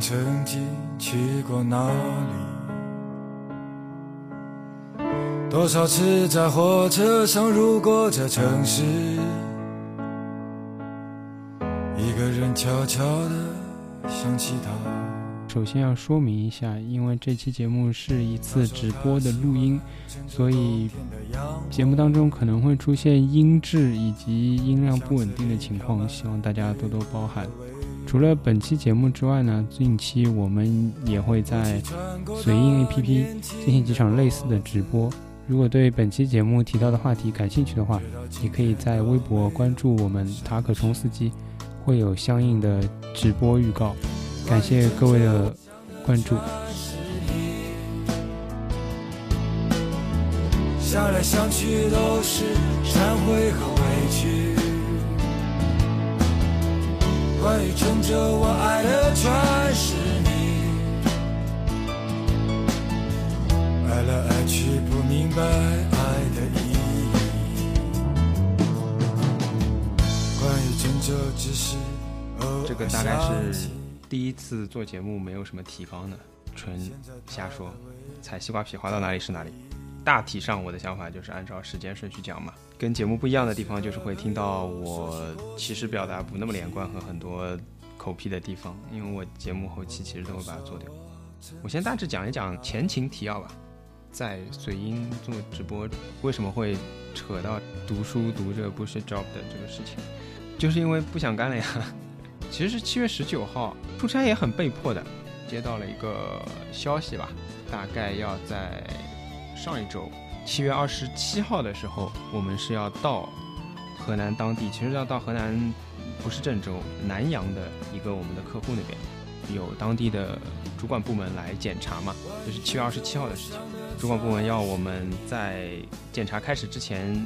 曾经去过哪里？多少次在火车上路过这城市，一个人悄悄地想起他。首先要说明一下，因为这期节目是一次直播的录音，所以节目当中可能会出现音质以及音量不稳定的情况，希望大家多多包涵。除了本期节目之外呢，近期我们也会在随音 APP 进行几场类似的直播。如果对本期节目提到的话题感兴趣的话，也可以在微博关注我们塔可冲司机，会有相应的直播预告。感谢各位的关注。想来想去都是忏悔和委屈。关于撑着我爱的全是你，爱来爱去不明白爱的意义。关于真这只是这个大概是。第一次做节目没有什么提纲的，纯瞎说，踩西瓜皮滑到哪里是哪里。大体上我的想法就是按照时间顺序讲嘛。跟节目不一样的地方就是会听到我其实表达不那么连贯和很多口癖的地方，因为我节目后期其实都会把它做掉。我先大致讲一讲前情提要吧。在随音做直播为什么会扯到读书读着不是 job 的这个事情，就是因为不想干了呀。其实是七月十九号出差也很被迫的，接到了一个消息吧，大概要在上一周七月二十七号的时候，我们是要到河南当地，其实要到河南不是郑州南阳的一个我们的客户那边，有当地的主管部门来检查嘛，就是七月二十七号的事情，主管部门要我们在检查开始之前。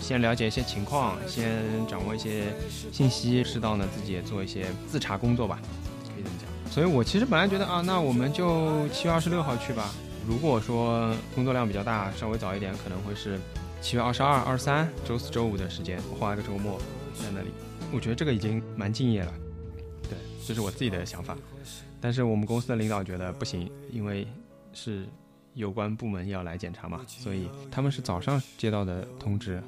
先了解一些情况，先掌握一些信息，适当的自己也做一些自查工作吧，可以这么讲。所以我其实本来觉得啊，那我们就七月二十六号去吧。如果说工作量比较大，稍微早一点，可能会是七月二十二、二十三，周四周五的时间，花一个周末在那里。我觉得这个已经蛮敬业了，对，这是我自己的想法。但是我们公司的领导觉得不行，因为是有关部门要来检查嘛，所以他们是早上接到的通知。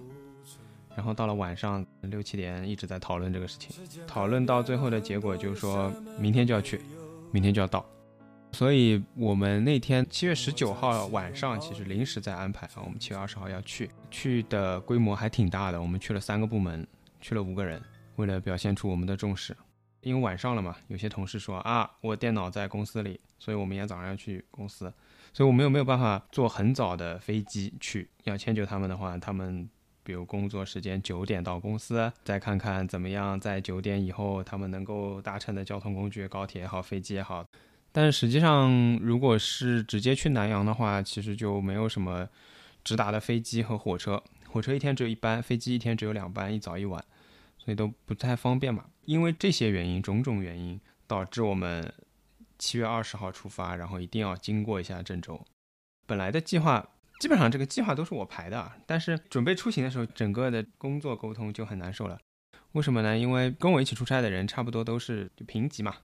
然后到了晚上六七点一直在讨论这个事情，讨论到最后的结果就是说明天就要去，明天就要到，所以我们那天七月十九号晚上其实临时在安排啊，我们七月二十号要去，去的规模还挺大的，我们去了三个部门，去了五个人，为了表现出我们的重视，因为晚上了嘛，有些同事说啊，我电脑在公司里，所以我明天早上要去公司，所以我们又没有办法坐很早的飞机去，要迁就他们的话，他们。比如工作时间九点到公司，再看看怎么样在九点以后他们能够搭乘的交通工具，高铁也好，飞机也好。但实际上，如果是直接去南阳的话，其实就没有什么直达的飞机和火车。火车一天只有一班，飞机一天只有两班，一早一晚，所以都不太方便嘛。因为这些原因，种种原因，导致我们七月二十号出发，然后一定要经过一下郑州。本来的计划。基本上这个计划都是我排的，但是准备出行的时候，整个的工作沟通就很难受了。为什么呢？因为跟我一起出差的人差不多都是就平级嘛，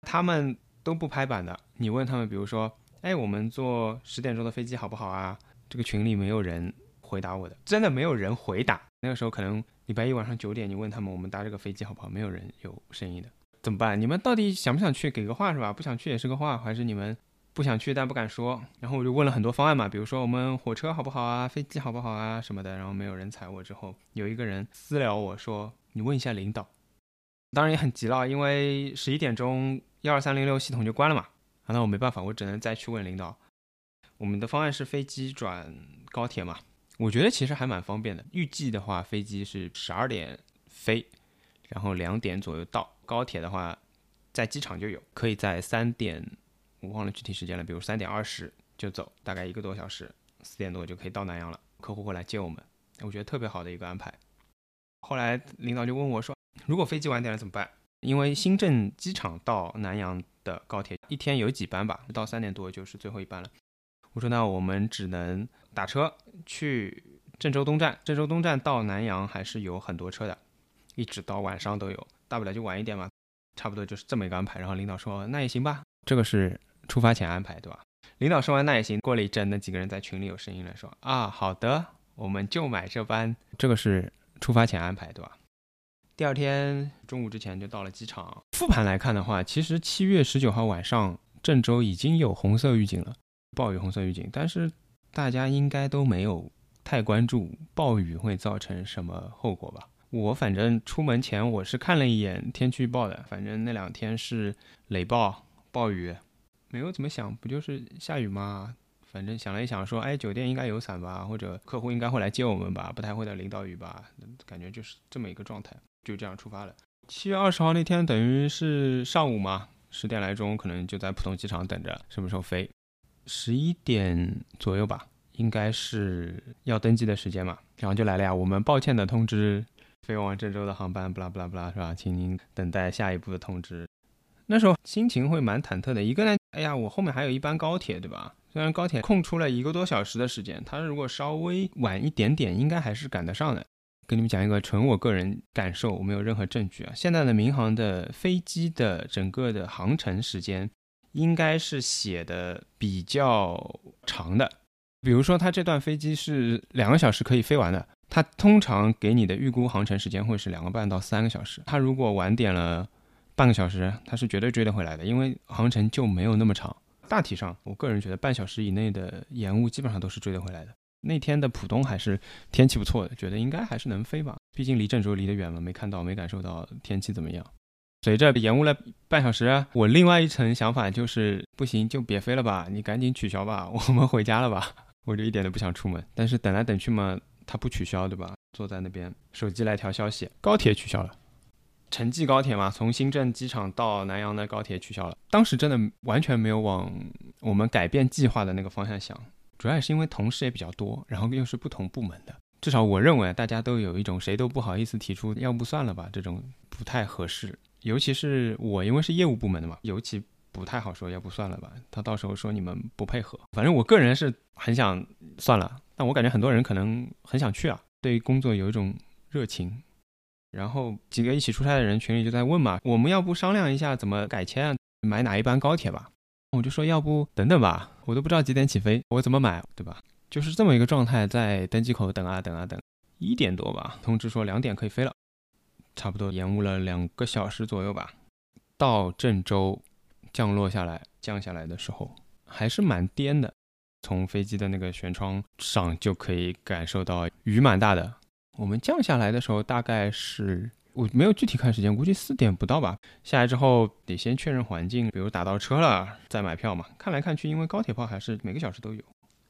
他们都不拍板的。你问他们，比如说，哎，我们坐十点钟的飞机好不好啊？这个群里没有人回答我的，真的没有人回答。那个时候可能礼拜一晚上九点，你问他们我们搭这个飞机好不好？没有人有声音的，怎么办？你们到底想不想去？给个话是吧？不想去也是个话，还是你们？不想去，但不敢说。然后我就问了很多方案嘛，比如说我们火车好不好啊，飞机好不好啊什么的。然后没有人睬我。之后有一个人私聊我说：“你问一下领导。”当然也很急了，因为十一点钟幺二三零六系统就关了嘛。啊，那我没办法，我只能再去问领导。我们的方案是飞机转高铁嘛？我觉得其实还蛮方便的。预计的话，飞机是十二点飞，然后两点左右到。高铁的话，在机场就有，可以在三点。我忘了具体时间了，比如三点二十就走，大概一个多小时，四点多就可以到南阳了。客户会来接我们，我觉得特别好的一个安排。后来领导就问我说：“如果飞机晚点了怎么办？”因为新郑机场到南阳的高铁一天有几班吧，到三点多就是最后一班了。我说：“那我们只能打车去郑州东站，郑州东站到南阳还是有很多车的，一直到晚上都有，大不了就晚一点嘛，差不多就是这么一个安排。然后领导说那也行吧，这个是出发前安排，对吧？领导说完那也行，过了一阵，那几个人在群里有声音了，说啊好的，我们就买这班，这个是出发前安排，对吧？第二天中午之前就到了机场。复盘来看的话，其实七月十九号晚上郑州已经有红色预警了，暴雨红色预警，但是大家应该都没有。太关注暴雨会造成什么后果吧？我反正出门前我是看了一眼天气预报的，反正那两天是雷暴、暴雨，没有怎么想，不就是下雨吗？反正想了一想，说，哎，酒店应该有伞吧，或者客户应该会来接我们吧，不太会的淋到雨吧，感觉就是这么一个状态，就这样出发了。七月二十号那天等于是上午嘛，十点来钟，可能就在浦东机场等着什么时候飞，十一点左右吧。应该是要登机的时间嘛，然后就来了呀。我们抱歉的通知，飞往郑州的航班，不啦不啦不啦，是吧？请您等待下一步的通知。那时候心情会蛮忐忑的。一个呢，哎呀，我后面还有一班高铁，对吧？虽然高铁空出了一个多小时的时间，它如果稍微晚一点点，应该还是赶得上的。跟你们讲一个纯我个人感受，我没有任何证据啊。现在的民航的飞机的整个的航程时间，应该是写的比较长的。比如说，它这段飞机是两个小时可以飞完的，它通常给你的预估航程时间会是两个半到三个小时。它如果晚点了半个小时，它是绝对追得回来的，因为航程就没有那么长。大体上，我个人觉得半小时以内的延误基本上都是追得回来的。那天的浦东还是天气不错的，觉得应该还是能飞吧，毕竟离郑州离得远嘛，没看到没感受到天气怎么样。随着延误了半小时，我另外一层想法就是不行就别飞了吧，你赶紧取消吧，我们回家了吧。我就一点都不想出门，但是等来等去嘛，他不取消，对吧？坐在那边，手机来条消息，高铁取消了，城际高铁嘛，从新郑机场到南阳的高铁取消了。当时真的完全没有往我们改变计划的那个方向想，主要也是因为同事也比较多，然后又是不同部门的，至少我认为大家都有一种谁都不好意思提出要不算了吧这种不太合适，尤其是我因为是业务部门的嘛，尤其。不太好说，要不算了吧？他到时候说你们不配合，反正我个人是很想算了，但我感觉很多人可能很想去啊，对工作有一种热情。然后几个一起出差的人群里就在问嘛，我们要不商量一下怎么改签啊，买哪一班高铁吧？我就说要不等等吧，我都不知道几点起飞，我怎么买，对吧？就是这么一个状态，在登机口等啊等啊等，一点多吧，通知说两点可以飞了，差不多延误了两个小时左右吧，到郑州。降落下来，降下来的时候还是蛮颠的，从飞机的那个舷窗上就可以感受到雨蛮大的。我们降下来的时候大概是我没有具体看时间，估计四点不到吧。下来之后得先确认环境，比如打到车了再买票嘛。看来看去，因为高铁票还是每个小时都有，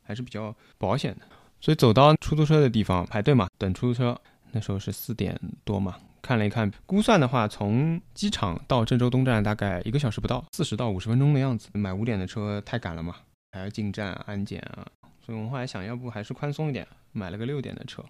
还是比较保险的。所以走到出租车的地方排队嘛，等出租车。那时候是四点多嘛。看了一看，估算的话，从机场到郑州东站大概一个小时不到，四十到五十分钟的样子。买五点的车太赶了嘛，还要进站安检啊，所以我们后来想要不还是宽松一点，买了个六点的车。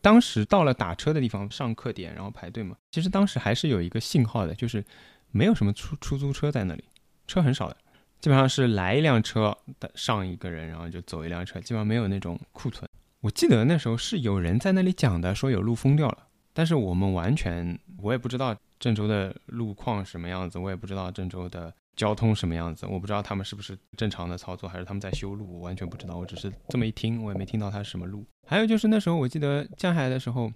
当时到了打车的地方上课点，然后排队嘛。其实当时还是有一个信号的，就是没有什么出出租车在那里，车很少的，基本上是来一辆车的上一个人，然后就走一辆车，基本上没有那种库存。我记得那时候是有人在那里讲的，说有路封掉了。但是我们完全，我也不知道郑州的路况什么样子，我也不知道郑州的交通什么样子，我不知道他们是不是正常的操作，还是他们在修路，我完全不知道。我只是这么一听，我也没听到它是什么路。还有就是那时候我记得降下来的时候，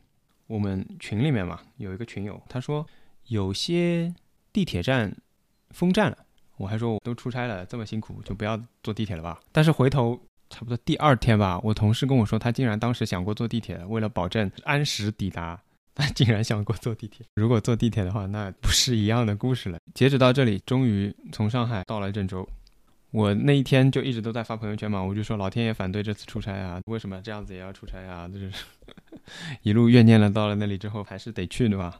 我们群里面嘛有一个群友，他说有些地铁站封站了，我还说我都出差了，这么辛苦就不要坐地铁了吧。但是回头。差不多第二天吧，我同事跟我说，他竟然当时想过坐地铁，为了保证按时抵达。竟然想过坐地铁。如果坐地铁的话，那不是一样的故事了。截止到这里，终于从上海到了郑州。我那一天就一直都在发朋友圈嘛，我就说老天爷反对这次出差啊，为什么这样子也要出差啊？就是 一路怨念了。到了那里之后，还是得去，对吧？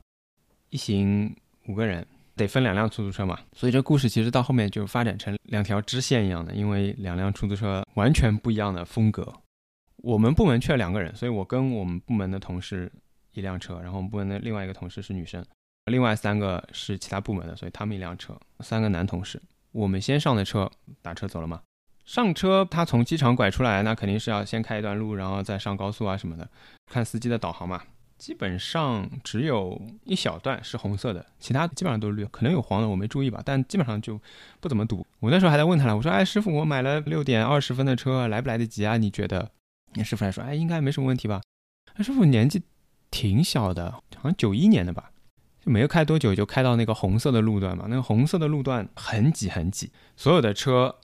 一行五个人，得分两辆出租车嘛。所以这故事其实到后面就发展成两条支线一样的，因为两辆出租车完全不一样的风格。我们部门去了两个人，所以我跟我们部门的同事。一辆车，然后我们部门的另外一个同事是女生，另外三个是其他部门的，所以他们一辆车，三个男同事。我们先上的车，打车走了嘛。上车，他从机场拐出来，那肯定是要先开一段路，然后再上高速啊什么的。看司机的导航嘛，基本上只有一小段是红色的，其他基本上都是绿，可能有黄的我没注意吧，但基本上就不怎么堵。我那时候还在问他了，我说：“哎，师傅，我买了六点二十分的车，来不来得及啊？你觉得？”那师傅还说：“哎，应该没什么问题吧？”那师傅年纪挺小的，好像九一年的吧，就没有开多久就开到那个红色的路段嘛。那个红色的路段很挤很挤，所有的车。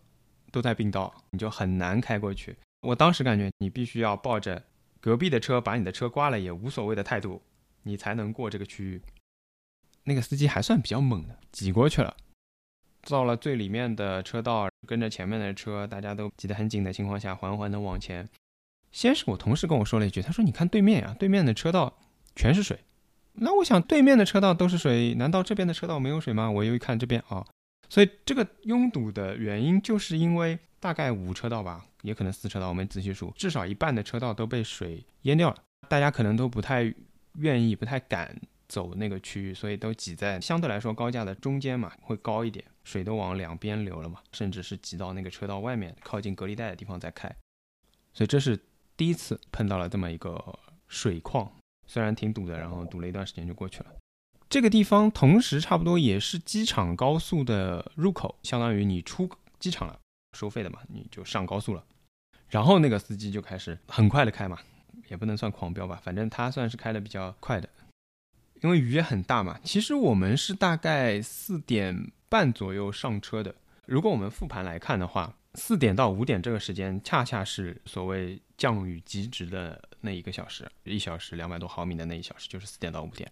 都在并道，你就很难开过去。我当时感觉你必须要抱着隔壁的车把你的车刮了也无所谓的态度，你才能过这个区域。那个司机还算比较猛的，挤过去了，到了最里面的车道，跟着前面的车，大家都挤得很紧的情况下，缓缓的往前。先是我同事跟我说了一句，他说：“你看对面呀，对面的车道全是水。”那我想，对面的车道都是水，难道这边的车道没有水吗？我又一看这边啊。所以这个拥堵的原因，就是因为大概五车道吧，也可能四车道，我没仔细数，至少一半的车道都被水淹掉了。大家可能都不太愿意、不太敢走那个区域，所以都挤在相对来说高架的中间嘛，会高一点，水都往两边流了嘛，甚至是挤到那个车道外面，靠近隔离带的地方再开。所以这是第一次碰到了这么一个水况，虽然挺堵的，然后堵了一段时间就过去了。这个地方同时差不多也是机场高速的入口，相当于你出机场了，收费的嘛，你就上高速了。然后那个司机就开始很快的开嘛，也不能算狂飙吧，反正他算是开的比较快的。因为雨也很大嘛，其实我们是大概四点半左右上车的。如果我们复盘来看的话，四点到五点这个时间恰恰是所谓降雨极值的那一个小时，一小时两百多毫米的那一小时，就是四点到五点。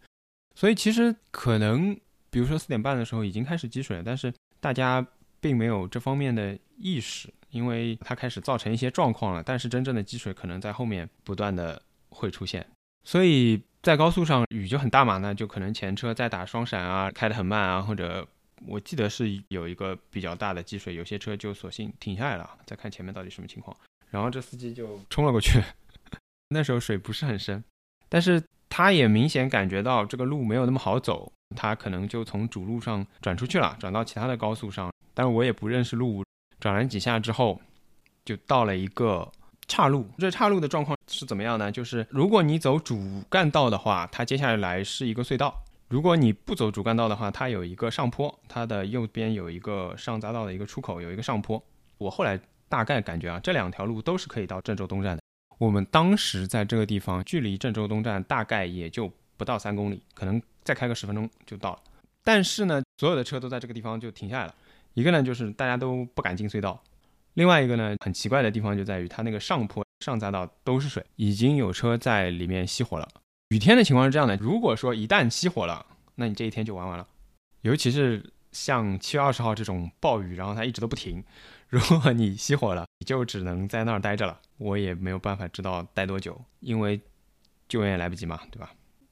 所以其实可能，比如说四点半的时候已经开始积水了，但是大家并没有这方面的意识，因为它开始造成一些状况了。但是真正的积水可能在后面不断的会出现。所以在高速上雨就很大嘛，那就可能前车在打双闪啊，开得很慢啊，或者我记得是有一个比较大的积水，有些车就索性停下来了，再看前面到底什么情况。然后这司机就冲了过去，那时候水不是很深，但是。他也明显感觉到这个路没有那么好走，他可能就从主路上转出去了，转到其他的高速上。但是我也不认识路，转了几下之后，就到了一个岔路。这岔路的状况是怎么样呢？就是如果你走主干道的话，它接下来是一个隧道；如果你不走主干道的话，它有一个上坡，它的右边有一个上匝道的一个出口，有一个上坡。我后来大概感觉啊，这两条路都是可以到郑州东站的。我们当时在这个地方，距离郑州东站大概也就不到三公里，可能再开个十分钟就到了。但是呢，所有的车都在这个地方就停下来了。一个呢，就是大家都不敢进隧道；另外一个呢，很奇怪的地方就在于它那个上坡上匝道都是水，已经有车在里面熄火了。雨天的情况是这样的：如果说一旦熄火了，那你这一天就玩完了。尤其是像七月二十号这种暴雨，然后它一直都不停。如果你熄火了，你就只能在那儿待着了。我也没有办法知道待多久，因为救援也来不及嘛，对吧？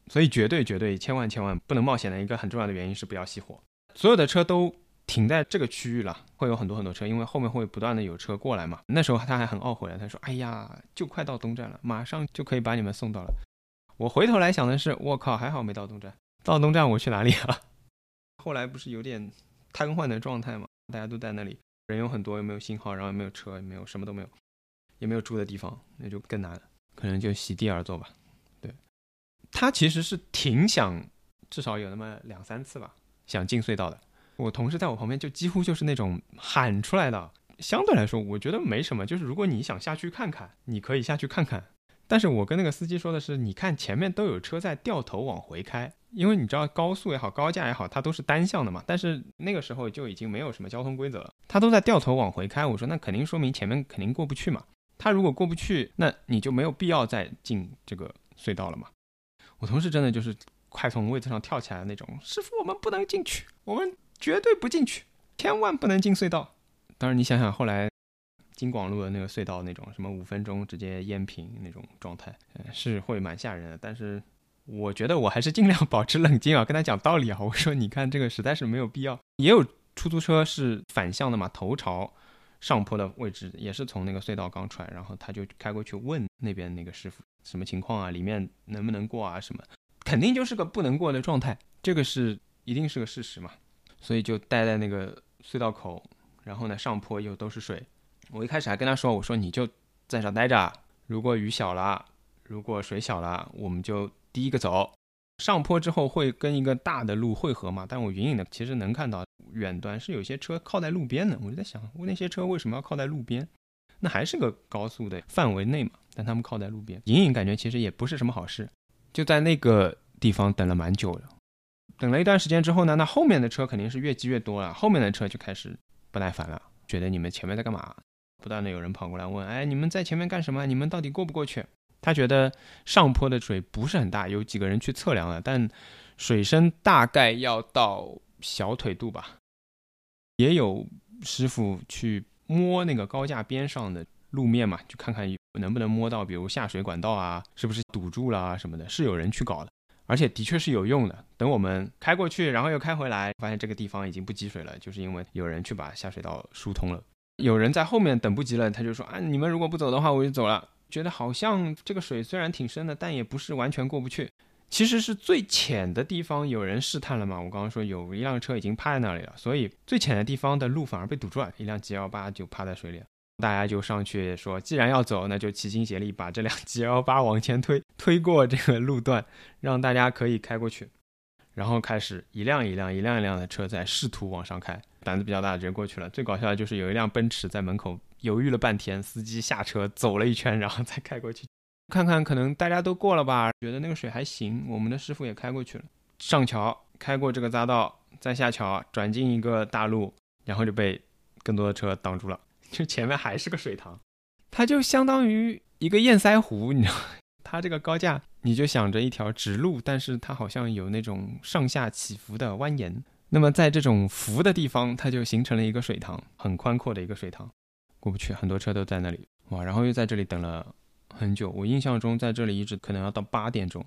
所以绝对绝对千万千万不能冒险的一个很重要的原因是不要熄火。所有的车都停在这个区域了，会有很多很多车，因为后面会不断的有车过来嘛。那时候他还很懊悔了，他说：“哎呀，就快到东站了，马上就可以把你们送到了。”我回头来想的是，我靠，还好没到东站。到东站我去哪里啊？后来不是有点瘫痪的状态嘛？大家都在那里。人有很多，又没有信号，然后也没有车，也没有什么都没有，也没有住的地方，那就更难了。可能就席地而坐吧。对，他其实是挺想，至少有那么两三次吧，想进隧道的。我同事在我旁边，就几乎就是那种喊出来的。相对来说，我觉得没什么。就是如果你想下去看看，你可以下去看看。但是我跟那个司机说的是，你看前面都有车在掉头往回开。因为你知道高速也好，高架也好，它都是单向的嘛。但是那个时候就已经没有什么交通规则了，它都在掉头往回开。我说那肯定说明前面肯定过不去嘛。他如果过不去，那你就没有必要再进这个隧道了嘛。我同事真的就是快从位子上跳起来的那种，师傅我们不能进去，我们绝对不进去，千万不能进隧道。当然你想想后来京广路的那个隧道那种什么五分钟直接淹平那种状态，是会蛮吓人的。但是。我觉得我还是尽量保持冷静啊，跟他讲道理啊。我说，你看这个实在是没有必要。也有出租车是反向的嘛，头朝上坡的位置，也是从那个隧道刚出来，然后他就开过去问那边那个师傅什么情况啊，里面能不能过啊什么，肯定就是个不能过的状态，这个是一定是个事实嘛。所以就待在那个隧道口，然后呢上坡又都是水，我一开始还跟他说：“我说你就在这待着，如果雨小了，如果水小了，我们就第一个走。上坡之后会跟一个大的路汇合嘛？但我隐隐的其实能看到远端是有些车靠在路边的。我就在想，那些车为什么要靠在路边？那还是个高速的范围内嘛？但他们靠在路边，隐隐感觉其实也不是什么好事。就在那个地方等了蛮久了。等了一段时间之后呢，那后面的车肯定是越积越多了，后面的车就开始不耐烦了，觉得你们前面在干嘛？不断的有人跑过来问：“哎，你们在前面干什么？你们到底过不过去？”他觉得上坡的水不是很大，有几个人去测量了，但水深大概要到小腿肚吧。也有师傅去摸那个高架边上的路面嘛，去看看能不能摸到，比如下水管道啊，是不是堵住了啊什么的，是有人去搞的，而且的确是有用的。等我们开过去，然后又开回来，发现这个地方已经不积水了，就是因为有人去把下水道疏通了。有人在后面等不及了，他就说：“啊，你们如果不走的话，我就走了。”觉得好像这个水虽然挺深的，但也不是完全过不去。其实是最浅的地方有人试探了嘛？我刚刚说有一辆车已经趴在那里了，所以最浅的地方的路反而被堵住了，一辆 G L 八就趴在水里了。大家就上去说，既然要走，那就齐心协力把这辆 G L 八往前推，推过这个路段，让大家可以开过去。然后开始一辆一辆、一辆一辆的车在试图往上开，胆子比较大直接过去了。最搞笑的就是有一辆奔驰在门口。犹豫了半天，司机下车走了一圈，然后再开过去，看看可能大家都过了吧，觉得那个水还行。我们的师傅也开过去了，上桥开过这个匝道，再下桥转进一个大路，然后就被更多的车挡住了。就前面还是个水塘，它就相当于一个堰塞湖，你知道，它这个高架你就想着一条直路，但是它好像有那种上下起伏的蜿蜒。那么在这种浮的地方，它就形成了一个水塘，很宽阔的一个水塘。过不去，很多车都在那里哇，然后又在这里等了很久。我印象中在这里一直可能要到八点钟。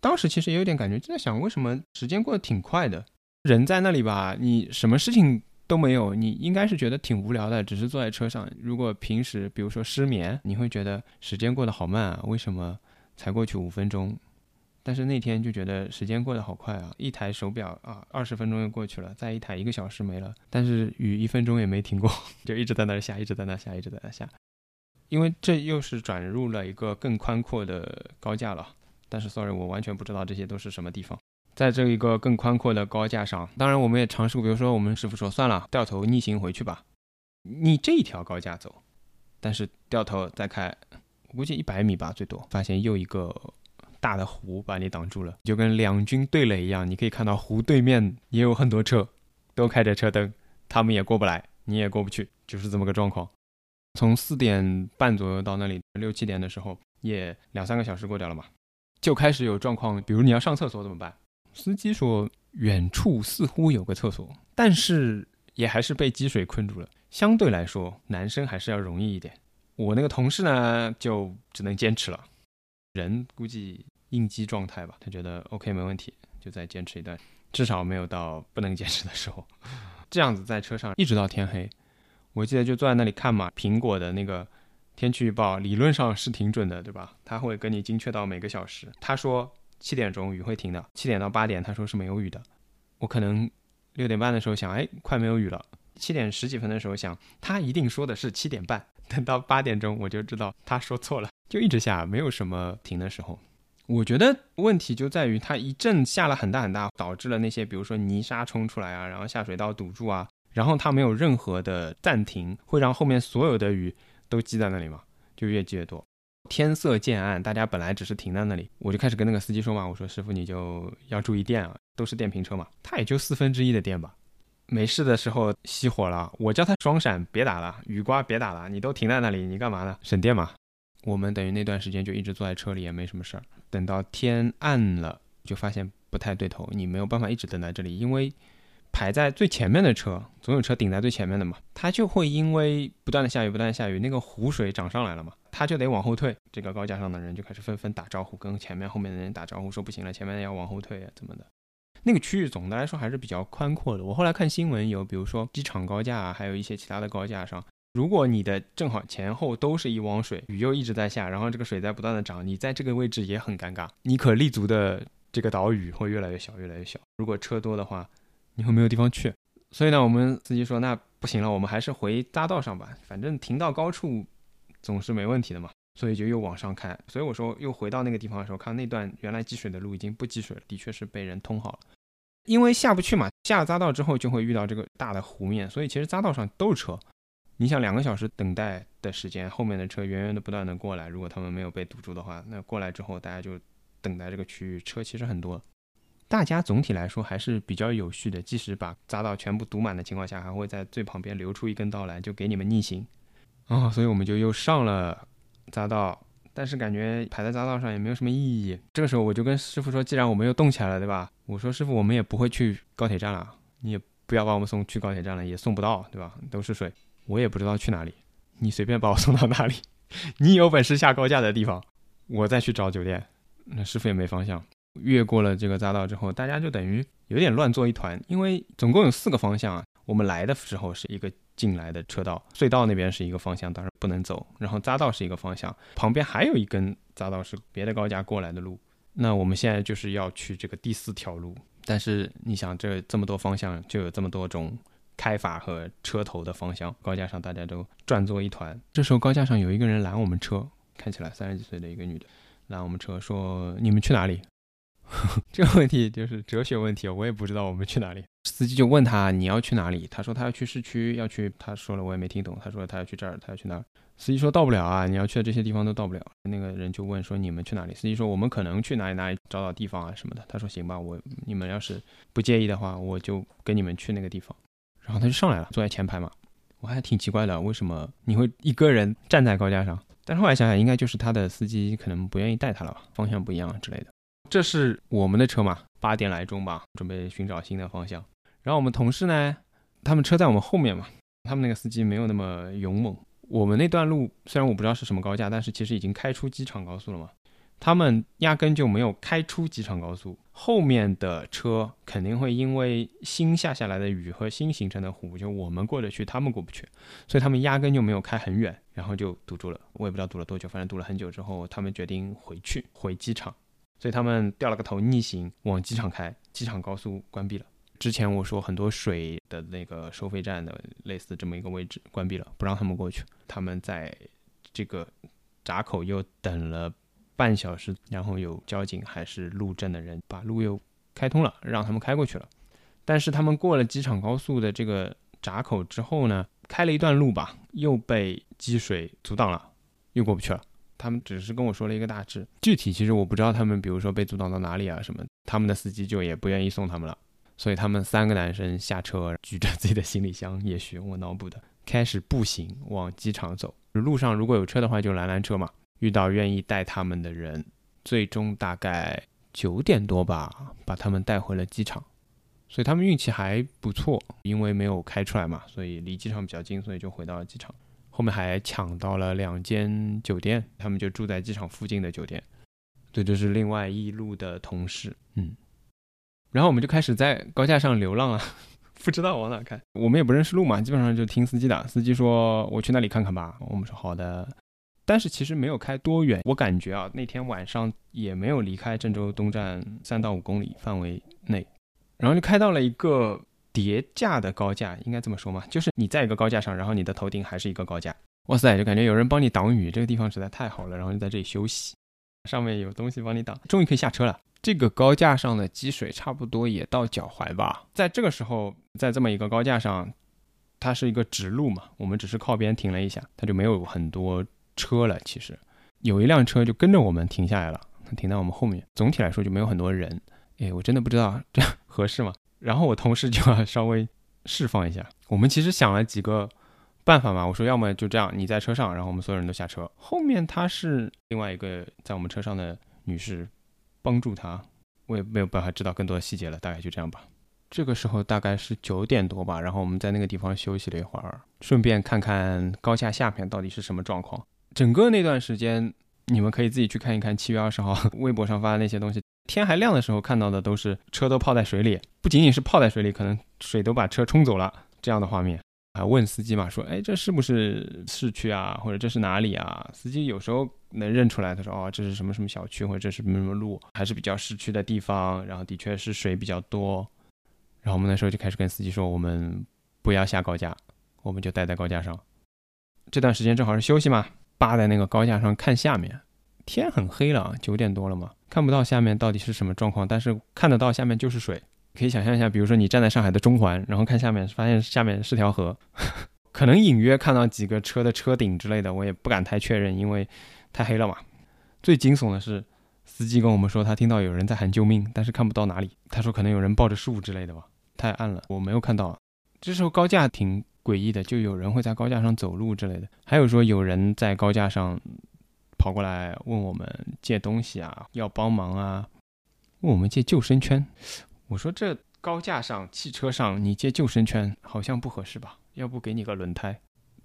当时其实也有点感觉，就在想为什么时间过得挺快的。人在那里吧，你什么事情都没有，你应该是觉得挺无聊的，只是坐在车上。如果平时比如说失眠，你会觉得时间过得好慢啊，为什么才过去五分钟？但是那天就觉得时间过得好快啊！一台手表啊，二十分钟又过去了，再一台一个小时没了。但是雨一分钟也没停过，就一直在那下，一直在那下，一直在那下。因为这又是转入了一个更宽阔的高架了。但是，sorry，我完全不知道这些都是什么地方。在这一个更宽阔的高架上，当然我们也尝试过，比如说我们师傅说算了，掉头逆行回去吧，逆这一条高架走。但是掉头再开，我估计一百米吧，最多发现又一个。大的湖把你挡住了，就跟两军对垒一样。你可以看到湖对面也有很多车，都开着车灯，他们也过不来，你也过不去，就是这么个状况。从四点半左右到那里，六七点的时候，也两三个小时过掉了嘛，就开始有状况。比如你要上厕所怎么办？司机说远处似乎有个厕所，但是也还是被积水困住了。相对来说，男生还是要容易一点。我那个同事呢，就只能坚持了。人估计。应激状态吧，他觉得 OK 没问题，就再坚持一段，至少没有到不能坚持的时候。这样子在车上一直到天黑，我记得就坐在那里看嘛。苹果的那个天气预报理论上是挺准的，对吧？他会跟你精确到每个小时。他说七点钟雨会停的，七点到八点他说是没有雨的。我可能六点半的时候想，哎，快没有雨了。七点十几分的时候想，他一定说的是七点半。等到八点钟我就知道他说错了，就一直下，没有什么停的时候。我觉得问题就在于它一阵下了很大很大，导致了那些比如说泥沙冲出来啊，然后下水道堵住啊，然后它没有任何的暂停，会让后面所有的雨都积在那里嘛，就越积越多。天色渐暗，大家本来只是停在那里，我就开始跟那个司机说嘛，我说师傅你就要注意电啊，都是电瓶车嘛，它也就四分之一的电吧，没事的时候熄火了，我叫他双闪别打了，雨刮别打了，你都停在那里，你干嘛呢？省电嘛。我们等于那段时间就一直坐在车里，也没什么事儿。等到天暗了，就发现不太对头。你没有办法一直等在这里，因为排在最前面的车，总有车顶在最前面的嘛，它就会因为不断的下雨，不断下雨，那个湖水涨上来了嘛，它就得往后退。这个高架上的人就开始纷纷打招呼，跟前面后面的人打招呼，说不行了，前面要往后退啊，怎么的？那个区域总的来说还是比较宽阔的。我后来看新闻，有比如说机场高架啊，还有一些其他的高架上。如果你的正好前后都是一汪水，雨又一直在下，然后这个水在不断的涨，你在这个位置也很尴尬，你可立足的这个岛屿会越来越小，越来越小。如果车多的话，你会没有地方去。所以呢，我们司机说那不行了，我们还是回匝道上吧，反正停到高处总是没问题的嘛。所以就又往上开。所以我说又回到那个地方的时候，看那段原来积水的路已经不积水了，的确是被人通好了。因为下不去嘛，下了匝道之后就会遇到这个大的湖面，所以其实匝道上都是车。你想两个小时等待的时间，后面的车源源的不断的过来，如果他们没有被堵住的话，那过来之后大家就等待这个区域，车其实很多。大家总体来说还是比较有序的，即使把匝道全部堵满的情况下，还会在最旁边留出一根道来，就给你们逆行。哦，所以我们就又上了匝道，但是感觉排在匝道上也没有什么意义。这个时候我就跟师傅说，既然我们又动起来了，对吧？我说师傅，我们也不会去高铁站了，你也不要把我们送去高铁站了，也送不到，对吧？都是水。我也不知道去哪里，你随便把我送到哪里，你有本事下高架的地方，我再去找酒店。那师傅也没方向，越过了这个匝道之后，大家就等于有点乱作一团，因为总共有四个方向啊。我们来的时候是一个进来的车道，隧道那边是一个方向，当然不能走。然后匝道是一个方向，旁边还有一根匝道是别的高架过来的路。那我们现在就是要去这个第四条路，但是你想，这这么多方向就有这么多种。开法和车头的方向，高架上大家都转作一团。这时候高架上有一个人拦我们车，看起来三十几岁的一个女的拦我们车，说：“你们去哪里？” 这个问题就是哲学问题，我也不知道我们去哪里。司机就问他：“你要去哪里？”他说：“他要去市区，要去。”他说了，我也没听懂。他说：“他要去这儿，他要去那儿。”司机说：“到不了啊，你要去的这些地方都到不了。”那个人就问说：“你们去哪里？”司机说：“我们可能去哪里哪里找找地方啊什么的。”他说：“行吧，我你们要是不介意的话，我就跟你们去那个地方。”然后他就上来了，坐在前排嘛。我还挺奇怪的，为什么你会一个人站在高架上？但是后来想想，应该就是他的司机可能不愿意带他了吧，方向不一样之类的。这是我们的车嘛，八点来钟吧，准备寻找新的方向。然后我们同事呢，他们车在我们后面嘛，他们那个司机没有那么勇猛。我们那段路虽然我不知道是什么高架，但是其实已经开出机场高速了嘛。他们压根就没有开出机场高速，后面的车肯定会因为新下下来的雨和新形成的湖，就我们过得去，他们过不去，所以他们压根就没有开很远，然后就堵住了。我也不知道堵了多久，反正堵了很久之后，他们决定回去回机场，所以他们掉了个头逆行往机场开，机场高速关闭了。之前我说很多水的那个收费站的类似这么一个位置关闭了，不让他们过去，他们在这个闸口又等了。半小时，然后有交警还是路政的人把路又开通了，让他们开过去了。但是他们过了机场高速的这个闸口之后呢，开了一段路吧，又被积水阻挡了，又过不去了。他们只是跟我说了一个大致，具体其实我不知道他们，比如说被阻挡到哪里啊什么。他们的司机就也不愿意送他们了，所以他们三个男生下车，举着自己的行李箱，也许我脑补的，开始步行往机场走。路上如果有车的话，就拦拦车嘛。遇到愿意带他们的人，最终大概九点多吧，把他们带回了机场。所以他们运气还不错，因为没有开出来嘛，所以离机场比较近，所以就回到了机场。后面还抢到了两间酒店，他们就住在机场附近的酒店。对，这是另外一路的同事，嗯。然后我们就开始在高架上流浪啊，不知道往哪开。我们也不认识路嘛，基本上就听司机的。司机说：“我去那里看看吧。”我们说：“好的。”但是其实没有开多远，我感觉啊，那天晚上也没有离开郑州东站三到五公里范围内，然后就开到了一个叠架的高架，应该这么说嘛，就是你在一个高架上，然后你的头顶还是一个高架，哇塞，就感觉有人帮你挡雨，这个地方实在太好了，然后就在这里休息，上面有东西帮你挡，终于可以下车了。这个高架上的积水差不多也到脚踝吧，在这个时候，在这么一个高架上，它是一个直路嘛，我们只是靠边停了一下，它就没有很多。车了，其实有一辆车就跟着我们停下来了，停在我们后面。总体来说就没有很多人。哎，我真的不知道这样合适吗？然后我同事就要稍微释放一下。我们其实想了几个办法嘛。我说要么就这样，你在车上，然后我们所有人都下车。后面他是另外一个在我们车上的女士帮助他，我也没有办法知道更多的细节了。大概就这样吧。这个时候大概是九点多吧，然后我们在那个地方休息了一会儿，顺便看看高架下面到底是什么状况。整个那段时间，你们可以自己去看一看七月二十号 微博上发的那些东西。天还亮的时候看到的都是车都泡在水里，不仅仅是泡在水里，可能水都把车冲走了这样的画面。还问司机嘛，说：“哎，这是不是市区啊？或者这是哪里啊？”司机有时候能认出来，他说：“哦，这是什么什么小区，或者这是什么什么路，还是比较市区的地方。”然后的确是水比较多。然后我们那时候就开始跟司机说，我们不要下高架，我们就待在高架上。这段时间正好是休息嘛，扒在那个高架上看下面，天很黑了，九点多了嘛，看不到下面到底是什么状况，但是看得到下面就是水。可以想象一下，比如说你站在上海的中环，然后看下面，发现下面是条河，可能隐约看到几个车的车顶之类的，我也不敢太确认，因为太黑了嘛。最惊悚的是，司机跟我们说他听到有人在喊救命，但是看不到哪里。他说可能有人抱着树之类的吧，太暗了，我没有看到。这时候高架挺诡异的，就有人会在高架上走路之类的，还有说有人在高架上跑过来问我们借东西啊，要帮忙啊，问我们借救生圈。我说这高架上、汽车上，你借救生圈好像不合适吧？要不给你个轮胎，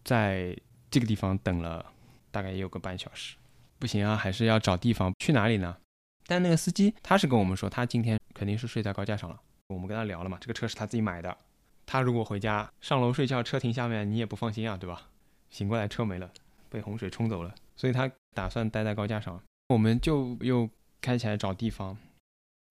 在这个地方等了大概也有个半小时，不行啊，还是要找地方去哪里呢？但那个司机他是跟我们说，他今天肯定是睡在高架上了。我们跟他聊了嘛，这个车是他自己买的，他如果回家上楼睡觉，车停下面你也不放心啊，对吧？醒过来车没了，被洪水冲走了，所以他打算待在高架上。我们就又开起来找地方。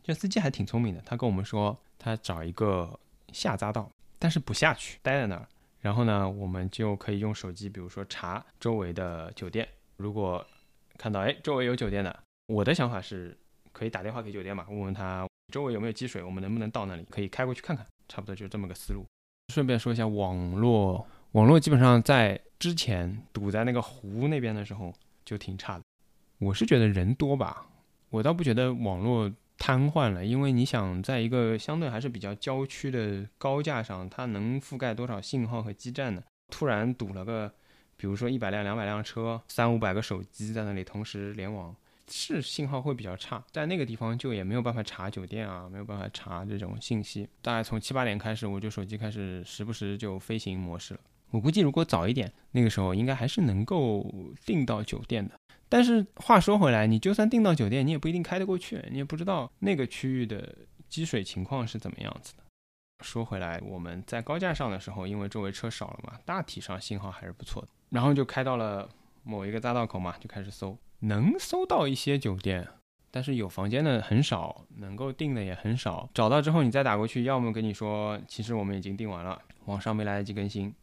这司机还挺聪明的，他跟我们说他找一个下匝道，但是不下去，待在那儿。然后呢，我们就可以用手机，比如说查周围的酒店。如果看到哎周围有酒店的，我的想法是可以打电话给酒店嘛，问问他周围有没有积水，我们能不能到那里，可以开过去看看。差不多就这么个思路。顺便说一下网络，网络基本上在之前堵在那个湖那边的时候就挺差的。我是觉得人多吧，我倒不觉得网络。瘫痪了，因为你想在一个相对还是比较郊区的高架上，它能覆盖多少信号和基站呢？突然堵了个，比如说一百辆、两百辆车，三五百个手机在那里同时联网，是信号会比较差。在那个地方就也没有办法查酒店啊，没有办法查这种信息。大概从七八点开始，我就手机开始时不时就飞行模式了。我估计如果早一点，那个时候应该还是能够订到酒店的。但是话说回来，你就算订到酒店，你也不一定开得过去，你也不知道那个区域的积水情况是怎么样子的。说回来，我们在高架上的时候，因为周围车少了嘛，大体上信号还是不错的。然后就开到了某一个匝道口嘛，就开始搜，能搜到一些酒店，但是有房间的很少，能够订的也很少。找到之后你再打过去，要么跟你说其实我们已经订完了，网上没来得及更新，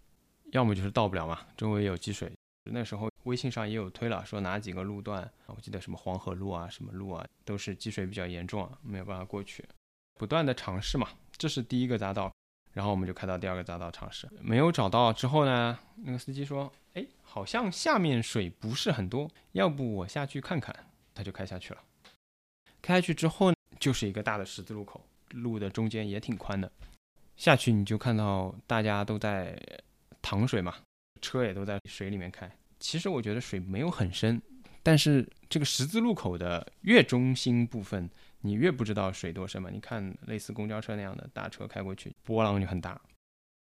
要么就是到不了嘛，周围有积水。那时候微信上也有推了，说哪几个路段，我记得什么黄河路啊，什么路啊，都是积水比较严重啊，没有办法过去。不断的尝试嘛，这是第一个匝道，然后我们就开到第二个匝道尝试。没有找到之后呢，那个司机说，哎，好像下面水不是很多，要不我下去看看。他就开下去了。开下去之后就是一个大的十字路口，路的中间也挺宽的。下去你就看到大家都在淌水嘛。车也都在水里面开，其实我觉得水没有很深，但是这个十字路口的越中心部分，你越不知道水多深嘛。你看类似公交车那样的大车开过去，波浪就很大。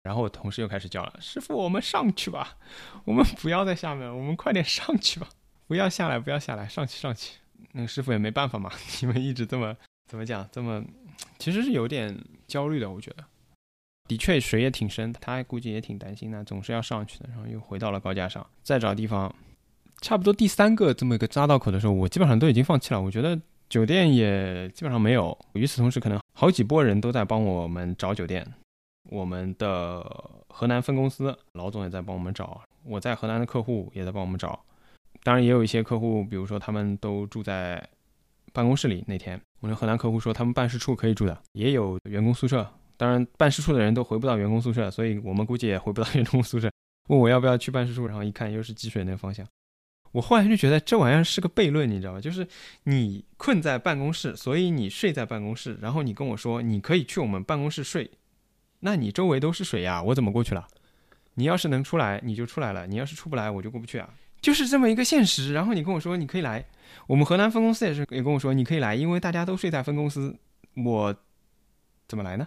然后我同事又开始叫了：“师傅，我们上去吧，我们不要在下面，我们快点上去吧，不要下来，不要下来，上去上去。”那个师傅也没办法嘛，你们一直这么怎么讲，这么其实是有点焦虑的，我觉得。的确，水也挺深，他估计也挺担心的，总是要上去的。然后又回到了高架上，再找地方。差不多第三个这么一个匝道口的时候，我基本上都已经放弃了。我觉得酒店也基本上没有。与此同时，可能好几波人都在帮我们找酒店。我们的河南分公司老总也在帮我们找，我在河南的客户也在帮我们找。当然，也有一些客户，比如说他们都住在办公室里。那天我的河南客户说，他们办事处可以住的，也有员工宿舍。当然，办事处的人都回不到员工宿舍，所以我们估计也回不到员工宿舍。问 我要不要去办事处，然后一看又是积水那个方向。我后来就觉得这玩意儿是个悖论，你知道吧？就是你困在办公室，所以你睡在办公室，然后你跟我说你可以去我们办公室睡，那你周围都是水呀，我怎么过去了？你要是能出来，你就出来了；你要是出不来，我就过不去啊。就是这么一个现实。然后你跟我说你可以来，我们河南分公司也是也跟我说你可以来，因为大家都睡在分公司，我怎么来呢？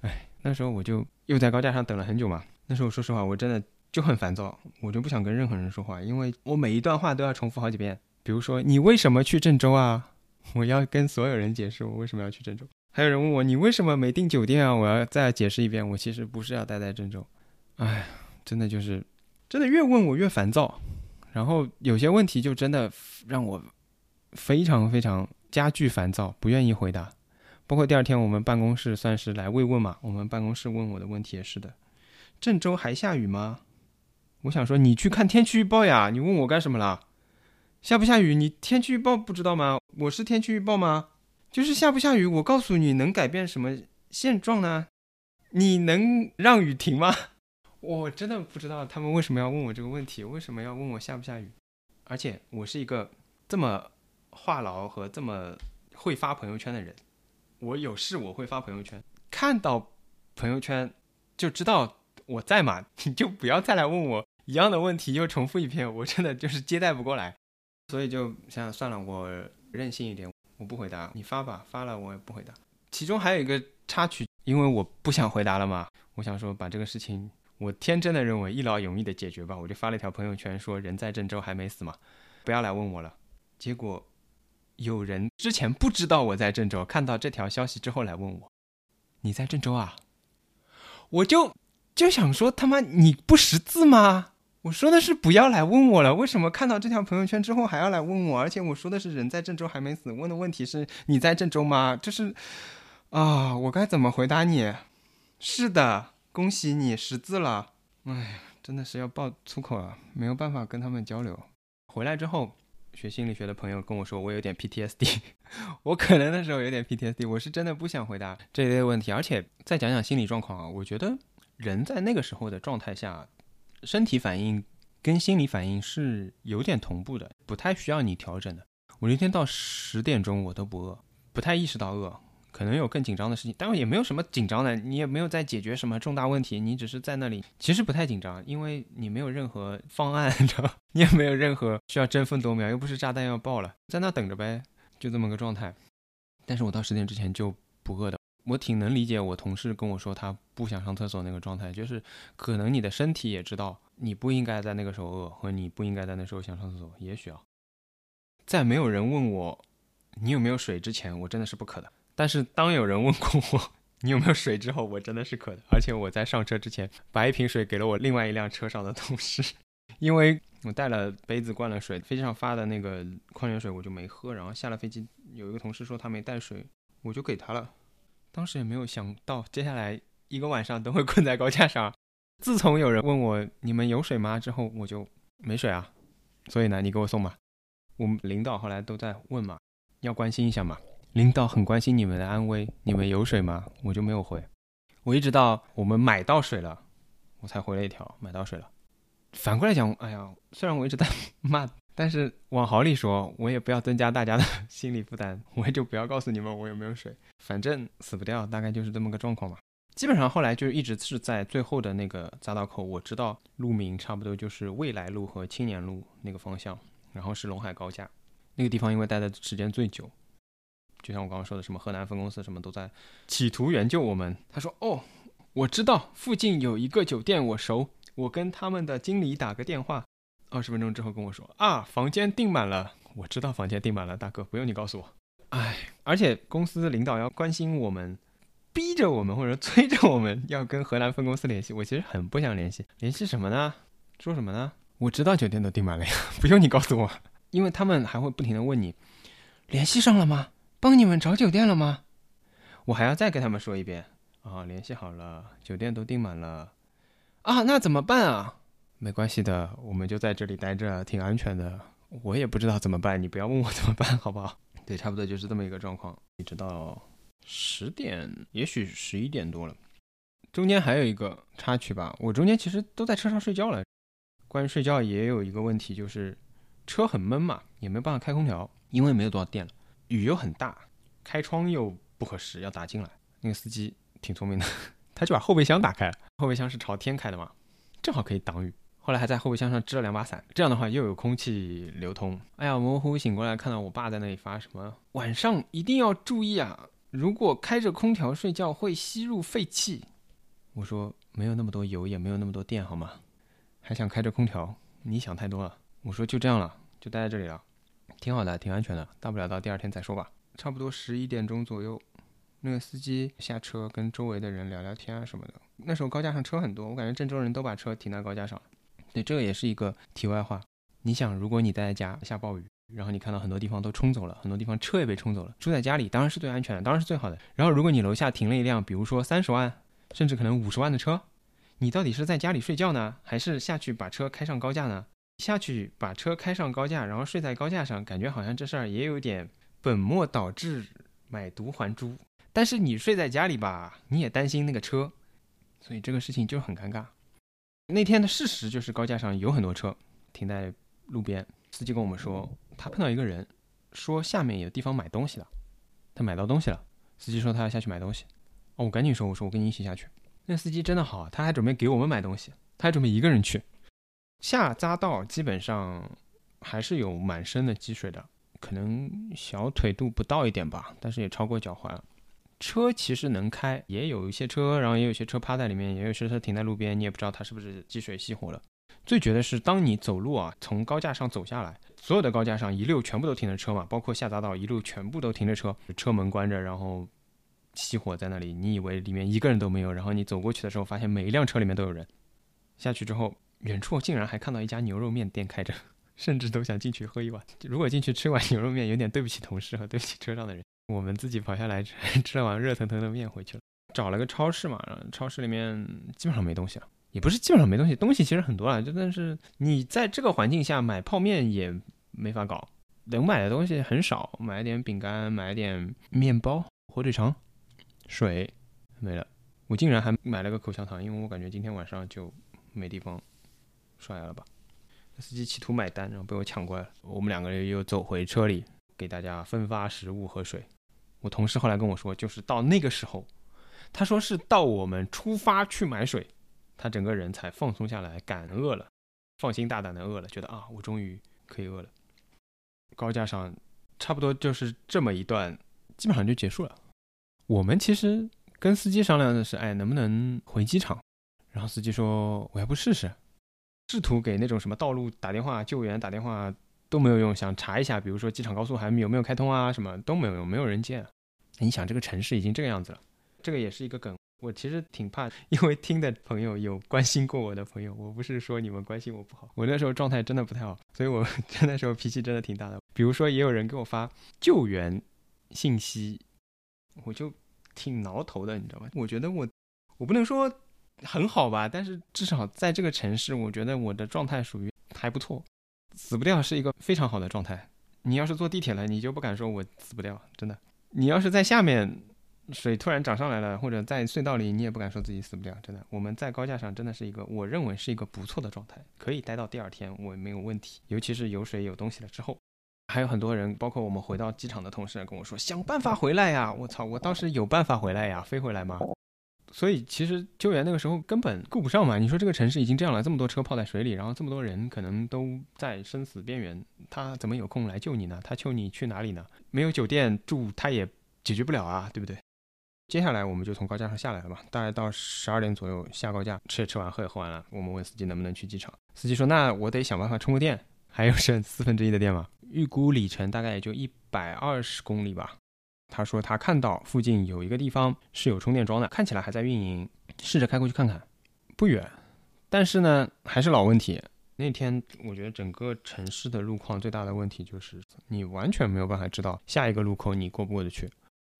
哎，那时候我就又在高架上等了很久嘛。那时候说实话，我真的就很烦躁，我就不想跟任何人说话，因为我每一段话都要重复好几遍。比如说，你为什么去郑州啊？我要跟所有人解释我为什么要去郑州。还有人问我，你为什么没订酒店啊？我要再解释一遍，我其实不是要待在郑州。哎，真的就是，真的越问我越烦躁，然后有些问题就真的让我非常非常加剧烦躁，不愿意回答。包括第二天我们办公室算是来慰问嘛，我们办公室问我的问题也是的。郑州还下雨吗？我想说你去看天气预报呀，你问我干什么啦？下不下雨？你天气预报不知道吗？我是天气预报吗？就是下不下雨，我告诉你能改变什么现状呢？你能让雨停吗？我真的不知道他们为什么要问我这个问题，为什么要问我下不下雨？而且我是一个这么话痨和这么会发朋友圈的人，我有事我会发朋友圈，看到朋友圈就知道我在嘛，你就不要再来问我一样的问题又重复一遍，我真的就是接待不过来，所以就想算了，我任性一点，我不回答，你发吧，发了我也不回答。其中还有一个插曲，因为我不想回答了嘛，我想说把这个事情。我天真的认为一劳永逸的解决吧，我就发了一条朋友圈说人在郑州还没死嘛，不要来问我了。结果有人之前不知道我在郑州，看到这条消息之后来问我，你在郑州啊？我就就想说他妈你不识字吗？我说的是不要来问我了，为什么看到这条朋友圈之后还要来问我？而且我说的是人在郑州还没死，问的问题是你在郑州吗？这是啊，我该怎么回答你？是的。恭喜你识字了，哎呀，真的是要爆粗口啊，没有办法跟他们交流。回来之后，学心理学的朋友跟我说，我有点 PTSD，我可能那时候有点 PTSD，我是真的不想回答这一类问题。而且再讲讲心理状况啊，我觉得人在那个时候的状态下，身体反应跟心理反应是有点同步的，不太需要你调整的。我那天到十点钟我都不饿，不太意识到饿。可能有更紧张的事情，但也没有什么紧张的，你也没有在解决什么重大问题，你只是在那里，其实不太紧张，因为你没有任何方案，你知道 你也没有任何需要争分夺秒，又不是炸弹要爆了，在那等着呗，就这么个状态。但是我到十点之前就不饿的，我挺能理解我同事跟我说他不想上厕所那个状态，就是可能你的身体也知道你不应该在那个时候饿，和你不应该在那时候想上厕所，也许啊，在没有人问我你有没有水之前，我真的是不渴的。但是当有人问过我你有没有水之后，我真的是渴的。而且我在上车之前把一瓶水给了我另外一辆车上的同事，因为我带了杯子灌了水，飞机上发的那个矿泉水我就没喝。然后下了飞机，有一个同事说他没带水，我就给他了。当时也没有想到接下来一个晚上都会困在高架上。自从有人问我你们有水吗之后，我就没水啊。所以呢，你给我送吧。我们领导后来都在问嘛，要关心一下嘛。领导很关心你们的安危，你们有水吗？我就没有回，我一直到我们买到水了，我才回了一条买到水了。反过来讲，哎呀，虽然我一直在 骂，但是往好里说，我也不要增加大家的 心理负担，我也就不要告诉你们我有没有水，反正死不掉，大概就是这么个状况嘛。基本上后来就一直是在最后的那个匝道口，我知道路名差不多就是未来路和青年路那个方向，然后是陇海高架那个地方，因为待的时间最久。就像我刚刚说的，什么河南分公司什么都在企图援救我们。他说：“哦，我知道附近有一个酒店，我熟，我跟他们的经理打个电话。二十分钟之后跟我说啊，房间订满了。我知道房间订满了，大哥不用你告诉我。哎，而且公司领导要关心我们，逼着我们或者催着我们要跟河南分公司联系。我其实很不想联系，联系什么呢？说什么呢？我知道酒店都订满了呀，不用你告诉我，因为他们还会不停的问你，联系上了吗？”帮你们找酒店了吗？我还要再跟他们说一遍啊！联系好了，酒店都订满了啊！那怎么办啊？没关系的，我们就在这里待着，挺安全的。我也不知道怎么办，你不要问我怎么办，好不好？对，差不多就是这么一个状况。一直到十点，也许十一点多了，中间还有一个插曲吧。我中间其实都在车上睡觉了。关于睡觉也有一个问题，就是车很闷嘛，也没办法开空调，因为没有多少电了。雨又很大，开窗又不合适，要打进来。那个司机挺聪明的，他就把后备箱打开了。后备箱是朝天开的嘛，正好可以挡雨。后来还在后备箱上支了两把伞，这样的话又有空气流通。哎呀，模糊醒过来看到我爸在那里发什么，晚上一定要注意啊！如果开着空调睡觉会吸入废气。我说没有那么多油，也没有那么多电，好吗？还想开着空调？你想太多了。我说就这样了，就待在这里了。挺好的，挺安全的，大不了到第二天再说吧。差不多十一点钟左右，那个司机下车跟周围的人聊聊天啊什么的。那时候高架上车很多，我感觉郑州人都把车停在高架上。对，这个也是一个题外话。你想，如果你待在家下暴雨，然后你看到很多地方都冲走了，很多地方车也被冲走了。住在家里当然是最安全的，当然是最好的。然后如果你楼下停了一辆，比如说三十万，甚至可能五十万的车，你到底是在家里睡觉呢，还是下去把车开上高架呢？下去把车开上高架，然后睡在高架上，感觉好像这事儿也有点本末倒置，买椟还珠。但是你睡在家里吧，你也担心那个车，所以这个事情就很尴尬。那天的事实就是高架上有很多车停在路边，司机跟我们说他碰到一个人，说下面有地方买东西了，他买到东西了。司机说他要下去买东西，哦，我赶紧说我说我跟你一起下去。那司机真的好，他还准备给我们买东西，他还准备一个人去。下匝道基本上还是有蛮深的积水的，可能小腿肚不到一点吧，但是也超过脚踝了。车其实能开，也有一些车，然后也有些车趴在里面，也有些车停在路边，你也不知道它是不是积水熄火了。最绝的是，当你走路啊，从高架上走下来，所有的高架上一溜全部都停着车嘛，包括下匝道一路全部都停着车，车门关着，然后熄火在那里，你以为里面一个人都没有，然后你走过去的时候，发现每一辆车里面都有人。下去之后。远处竟然还看到一家牛肉面店开着，甚至都想进去喝一碗。如果进去吃碗牛肉面，有点对不起同事和对不起车上的人。我们自己跑下来吃 吃了碗热腾腾的面回去了。找了个超市嘛，超市里面基本上没东西了，也不是基本上没东西，东西其实很多了。就但是你在这个环境下买泡面也没法搞，能买的东西很少，买点饼干，买点面包、火腿肠、水没了。我竟然还买了个口香糖，因为我感觉今天晚上就没地方。刷牙了吧？司机企图买单，然后被我抢过来了。我们两个人又走回车里，给大家分发食物和水。我同事后来跟我说，就是到那个时候，他说是到我们出发去买水，他整个人才放松下来，敢饿了，放心大胆的饿了，觉得啊，我终于可以饿了。高架上差不多就是这么一段，基本上就结束了。我们其实跟司机商量的是，哎，能不能回机场？然后司机说，我要不试试。试图给那种什么道路打电话救援打电话都没有用，想查一下，比如说机场高速还有没有开通啊，什么都没有用，没有人接。你想这个城市已经这个样子了，这个也是一个梗。我其实挺怕，因为听的朋友有关心过我的朋友，我不是说你们关心我不好，我那时候状态真的不太好，所以我 那时候脾气真的挺大的。比如说也有人给我发救援信息，我就挺挠头的，你知道吧？我觉得我我不能说。很好吧，但是至少在这个城市，我觉得我的状态属于还不错，死不掉是一个非常好的状态。你要是坐地铁了，你就不敢说我死不掉，真的。你要是在下面，水突然涨上来了，或者在隧道里，你也不敢说自己死不掉，真的。我们在高架上真的是一个，我认为是一个不错的状态，可以待到第二天，我没有问题。尤其是有水有东西了之后，还有很多人，包括我们回到机场的同事跟我说，想办法回来呀！我操，我当时有办法回来呀，飞回来吗？所以其实救援那个时候根本顾不上嘛。你说这个城市已经这样了，这么多车泡在水里，然后这么多人可能都在生死边缘，他怎么有空来救你呢？他救你去哪里呢？没有酒店住，他也解决不了啊，对不对？接下来我们就从高架上下来了嘛，大概到十二点左右下高架，吃也吃完，喝也喝完了。我们问司机能不能去机场，司机说那我得想办法充个电，还有剩四分之一的电嘛，预估里程大概也就一百二十公里吧。他说他看到附近有一个地方是有充电桩的，看起来还在运营，试着开过去看看，不远，但是呢还是老问题。那天我觉得整个城市的路况最大的问题就是你完全没有办法知道下一个路口你过不过得去。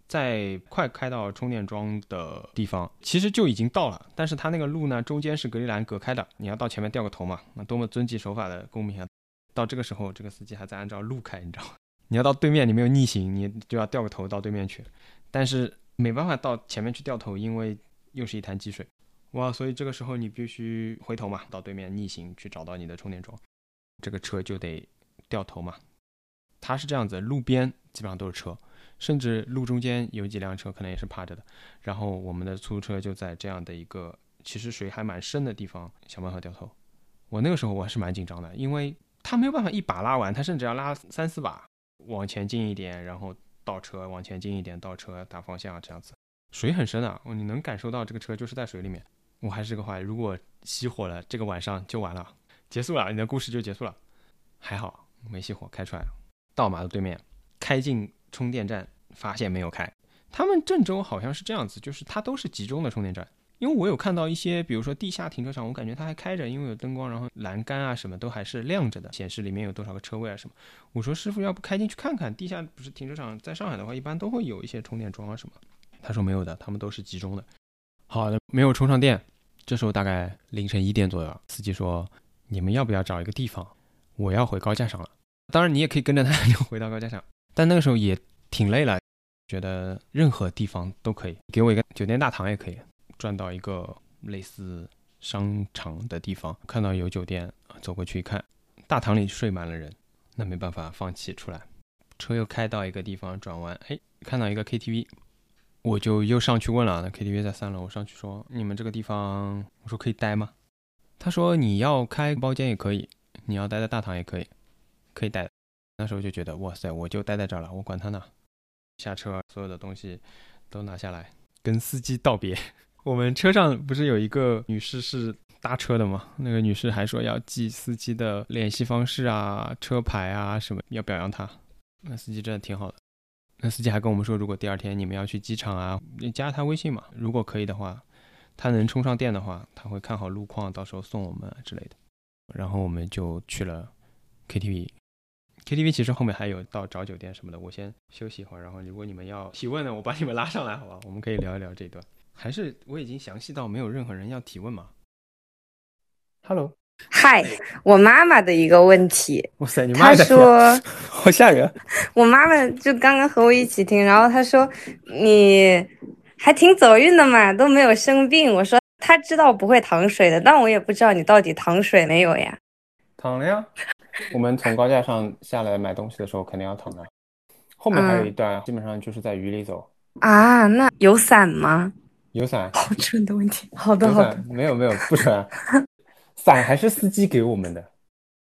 在快开到充电桩的地方，其实就已经到了，但是他那个路呢中间是隔离栏隔开的，你要到前面掉个头嘛，那多么遵纪守法的公民啊！到这个时候，这个司机还在按照路开，你知道吗？你要到对面，你没有逆行，你就要掉个头到对面去，但是没办法到前面去掉头，因为又是一潭积水，哇！所以这个时候你必须回头嘛，到对面逆行去找到你的充电桩，这个车就得掉头嘛。它是这样子，路边基本上都是车，甚至路中间有几辆车可能也是趴着的，然后我们的出租车就在这样的一个其实水还蛮深的地方想办法掉头。我那个时候我还是蛮紧张的，因为他没有办法一把拉完，他甚至要拉三四把。往前进一点，然后倒车，往前进一点，倒车，打方向，这样子。水很深啊，你能感受到这个车就是在水里面。我还是个话，如果熄火了，这个晚上就完了，结束了，你的故事就结束了。还好没熄火，开出来了。到马路对面，开进充电站，发现没有开。他们郑州好像是这样子，就是它都是集中的充电站，因为我有看到一些，比如说地下停车场，我感觉它还开着，因为有灯光，然后栏杆啊什么都还是亮着的，显示里面有多少个车位啊什么。我说师傅，要不开进去看看？地下不是停车场，在上海的话，一般都会有一些充电桩啊什么。他说没有的，他们都是集中的。好的，没有充上电。这时候大概凌晨一点左右，司机说：“你们要不要找一个地方？我要回高架上了。当然你也可以跟着他 就回到高架上，但那个时候也挺累了，觉得任何地方都可以，给我一个酒店大堂也可以。转到一个类似商场的地方，看到有酒店，走过去一看，大堂里睡满了人，那没办法，放弃出来。车又开到一个地方转弯，哎，看到一个 KTV。”我就又上去问了，那 KTV 在三楼，我上去说：“你们这个地方，我说可以待吗？”他说：“你要开包间也可以，你要待在大堂也可以，可以待。”那时候就觉得，哇塞，我就待在这儿了，我管他呢。下车，所有的东西都拿下来，跟司机道别。我们车上不是有一个女士是搭车的吗？那个女士还说要记司机的联系方式啊、车牌啊什么，要表扬他。那司机真的挺好的。那司机还跟我们说，如果第二天你们要去机场啊，你加他微信嘛。如果可以的话，他能充上电的话，他会看好路况，到时候送我们之类的。然后我们就去了 KTV。KTV 其实后面还有到找酒店什么的。我先休息一会儿，然后如果你们要提问呢，我把你们拉上来，好吧？我们可以聊一聊这段。还是我已经详细到没有任何人要提问吗？Hello。嗨，我妈妈的一个问题。哇塞，你妈说 好吓人。我妈妈就刚刚和我一起听，然后她说你还挺走运的嘛，都没有生病。我说她知道不会淌水的，但我也不知道你到底淌水没有呀？淌了呀。我们从高架上下来买东西的时候肯定要淌的。后面还有一段，基本上就是在雨里走。啊，那有伞吗？有伞。好蠢的问题。好的，好的。没有没有，不蠢。伞还是司机给我们的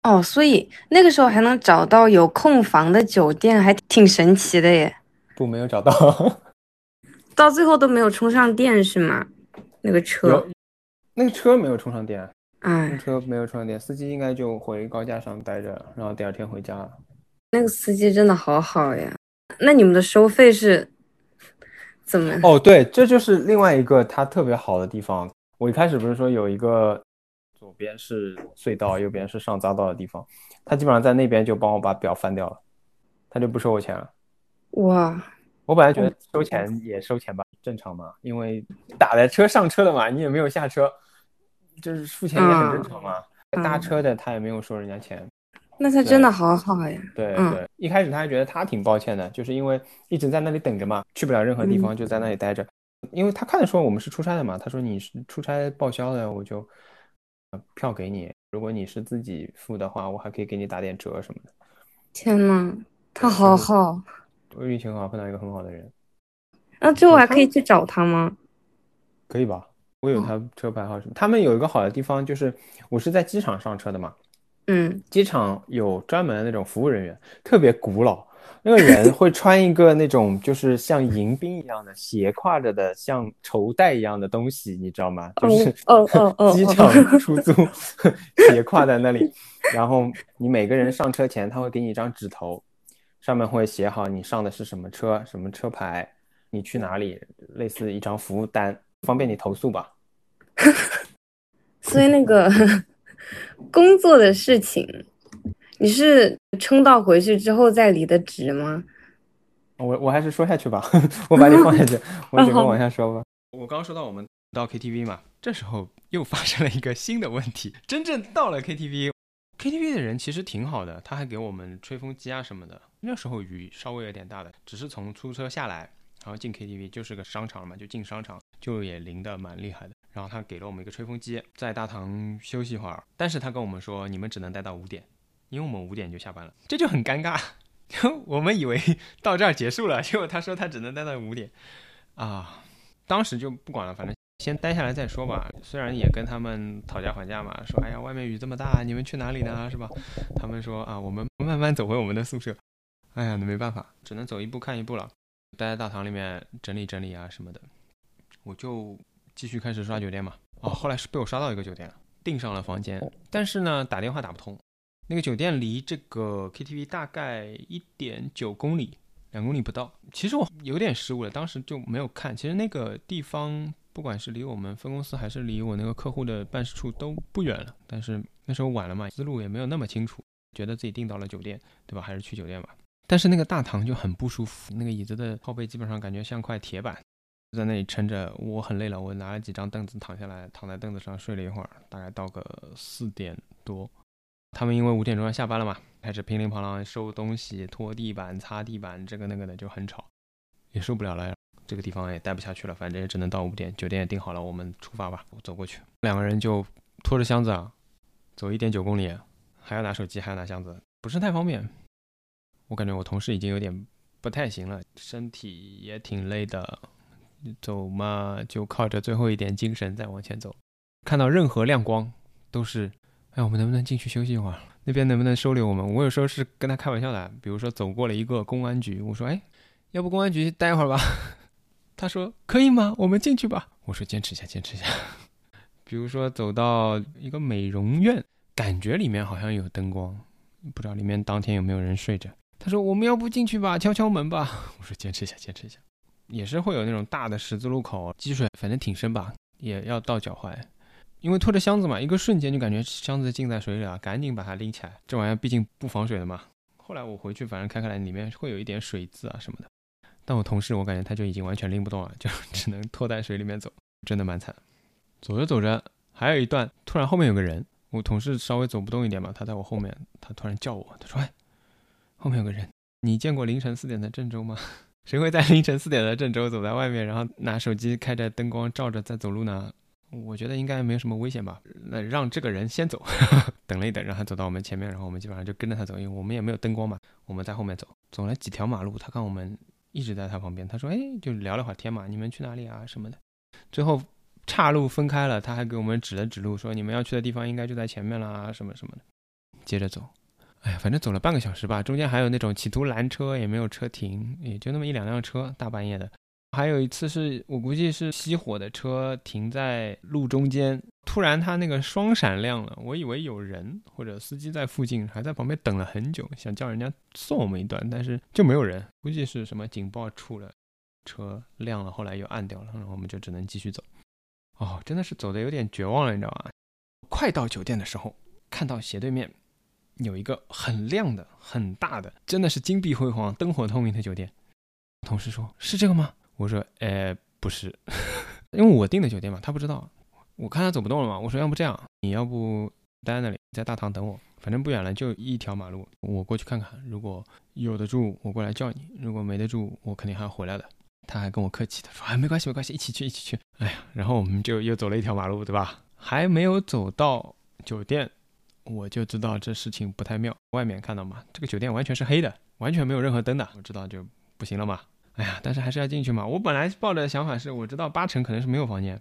哦，所以那个时候还能找到有空房的酒店，还挺神奇的耶。不，没有找到，到最后都没有充上电是吗？那个车，那个车没有充上电，哎，车没有充上电，司机应该就回高架上待着，然后第二天回家了。那个司机真的好好呀。那你们的收费是怎么？哦，对，这就是另外一个他特别好的地方。我一开始不是说有一个。左边是隧道，右边是上匝道的地方。他基本上在那边就帮我把表翻掉了，他就不收我钱了。哇！我本来觉得收钱也收钱吧，正常嘛，因为打在车上车的嘛，你也没有下车，就是付钱也很正常嘛。搭车的他也没有收人家钱，那他真的好好呀。对对，一开始他还觉得他挺抱歉的，就是因为一直在那里等着嘛，去不了任何地方，就在那里待着。因为他看的说我们是出差的嘛，他说你是出差报销的，我就。票给你，如果你是自己付的话，我还可以给你打点折什么的。天呐，他好好，我运气很好，碰到一个很好的人。那最后还可以去找他吗？可以吧，我有他车牌号什么。他们有一个好的地方就是，我是在机场上车的嘛。嗯，机场有专门的那种服务人员，特别古老。那个人会穿一个那种就是像迎宾一样的斜挎着的像绸带一样的东西，你知道吗？就是哦哦哦，机场 出租斜挎在那里。然后你每个人上车前，他会给你一张纸头，上面会写好你上的是什么车、什么车牌，你去哪里，类似一张服务单，方便你投诉吧。所以那个工作的事情。你是撑到回去之后再离的职吗？我我还是说下去吧，我把你放下去，我 只能往下说吧。我刚刚说到我们到 KTV 嘛，这时候又发生了一个新的问题。真正到了 KTV，KTV 的人其实挺好的，他还给我们吹风机啊什么的。那时候雨稍微有点大的，只是从出租车下来，然后进 KTV 就是个商场嘛，就进商场就也淋得蛮厉害的。然后他给了我们一个吹风机，在大堂休息一会儿，但是他跟我们说，你们只能待到五点。因为我们五点就下班了，这就很尴尬。我们以为到这儿结束了，结果他说他只能待到五点，啊，当时就不管了，反正先待下来再说吧。虽然也跟他们讨价还价嘛，说哎呀，外面雨这么大，你们去哪里呢？是吧？他们说啊，我们慢慢走回我们的宿舍。哎呀，那没办法，只能走一步看一步了。待在大堂里面整理整理啊什么的，我就继续开始刷酒店嘛。哦，后来是被我刷到一个酒店，订上了房间，但是呢，打电话打不通。那个酒店离这个 KTV 大概一点九公里，两公里不到。其实我有点失误了，当时就没有看。其实那个地方不管是离我们分公司还是离我那个客户的办事处都不远了。但是那时候晚了嘛，思路也没有那么清楚，觉得自己订到了酒店，对吧？还是去酒店吧。但是那个大堂就很不舒服，那个椅子的靠背基本上感觉像块铁板，在那里撑着。我很累了，我拿了几张凳子躺下来，躺在凳子上睡了一会儿，大概到个四点多。他们因为五点钟要下班了嘛，开始乒铃乓啷收东西、拖地板、擦地板，这个那个的就很吵，也受不了了。这个地方也待不下去了，反正也只能到五点。酒店也订好了，我们出发吧。我走过去，两个人就拖着箱子啊，走一点九公里，还要拿手机，还要拿箱子，不是太方便。我感觉我同事已经有点不太行了，身体也挺累的，走嘛就靠着最后一点精神再往前走。看到任何亮光都是，哎，我们能不能进去休息一会儿？那边能不能收留我们？我有时候是跟他开玩笑的，比如说走过了一个公安局，我说，哎，要不公安局待会儿吧。他说：“可以吗？我们进去吧。”我说：“坚持一下，坚持一下。”比如说走到一个美容院，感觉里面好像有灯光，不知道里面当天有没有人睡着。他说：“我们要不进去吧，敲敲门吧。”我说：“坚持一下，坚持一下。”也是会有那种大的十字路口，积水反正挺深吧，也要到脚踝。因为拖着箱子嘛，一个瞬间就感觉箱子浸在水里了，赶紧把它拎起来。这玩意儿毕竟不防水的嘛。后来我回去，反正开开来，里面会有一点水渍啊什么的。但我同事，我感觉他就已经完全拎不动了，就只能拖在水里面走，真的蛮惨。走着走着，还有一段，突然后面有个人，我同事稍微走不动一点嘛，他在我后面，他突然叫我，他说：“哎，后面有个人，你见过凌晨四点的郑州吗？谁会在凌晨四点的郑州走在外面，然后拿手机开着灯光照着在走路呢？我觉得应该没有什么危险吧。那让这个人先走，等了一等，让他走到我们前面，然后我们基本上就跟着他走，因为我们也没有灯光嘛，我们在后面走，走了几条马路，他看我们。一直在他旁边，他说：“哎，就聊了会儿天嘛，你们去哪里啊什么的。”最后岔路分开了，他还给我们指了指路，说：“你们要去的地方应该就在前面啦，什么什么的。”接着走，哎呀，反正走了半个小时吧，中间还有那种企图拦车，也没有车停，也就那么一两辆车，大半夜的。还有一次是我估计是熄火的车停在路中间，突然它那个双闪亮了，我以为有人或者司机在附近，还在旁边等了很久，想叫人家送我们一段，但是就没有人，估计是什么警报出了，车亮了，后来又暗掉了，然后我们就只能继续走。哦，真的是走的有点绝望了，你知道吗？快到酒店的时候，看到斜对面有一个很亮的、很大的，真的是金碧辉煌、灯火通明的酒店。同事说：“是这个吗？”我说，呃，不是，因为我订的酒店嘛，他不知道。我看他走不动了嘛，我说要不这样，你要不待在那里，在大堂等我，反正不远了，就一条马路，我过去看看。如果有的住，我过来叫你；如果没得住，我肯定还要回来的。他还跟我客气，的说，哎，没关系，没关系，一起去，一起去。哎呀，然后我们就又走了一条马路，对吧？还没有走到酒店，我就知道这事情不太妙。外面看到吗？这个酒店完全是黑的，完全没有任何灯的。我知道就不行了嘛。哎呀，但是还是要进去嘛。我本来抱的想法是，我知道八成可能是没有房间，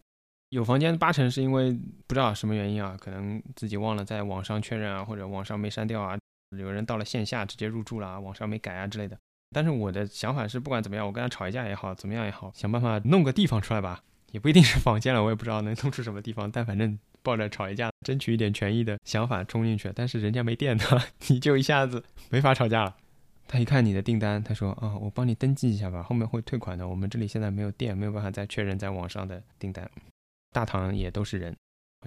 有房间八成是因为不知道什么原因啊，可能自己忘了在网上确认啊，或者网上没删掉啊，有人到了线下直接入住了啊，网上没改啊之类的。但是我的想法是，不管怎么样，我跟他吵一架也好，怎么样也好，想办法弄个地方出来吧，也不一定是房间了，我也不知道能弄出什么地方，但反正抱着吵一架、争取一点权益的想法冲进去，但是人家没电的，你就一下子没法吵架了。他一看你的订单，他说：“啊，我帮你登记一下吧，后面会退款的。我们这里现在没有电，没有办法再确认在网上的订单。大堂也都是人，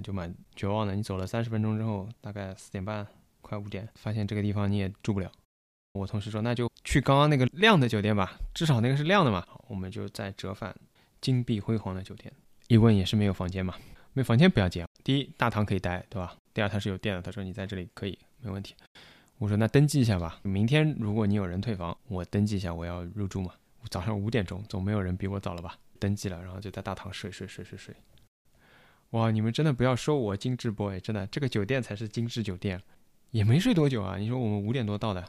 就蛮绝望的。你走了三十分钟之后，大概四点半，快五点，发现这个地方你也住不了。我同事说，那就去刚刚那个亮的酒店吧，至少那个是亮的嘛。我们就在折返金碧辉煌的酒店，一问也是没有房间嘛，没房间不要紧。第一，大堂可以待，对吧？第二，它是有电的。他说你在这里可以，没问题。”我说那登记一下吧，明天如果你有人退房，我登记一下，我要入住嘛。早上五点钟，总没有人比我早了吧？登记了，然后就在大堂睡睡睡睡睡。哇，你们真的不要说我精致 boy，真的，这个酒店才是精致酒店，也没睡多久啊。你说我们五点多到的，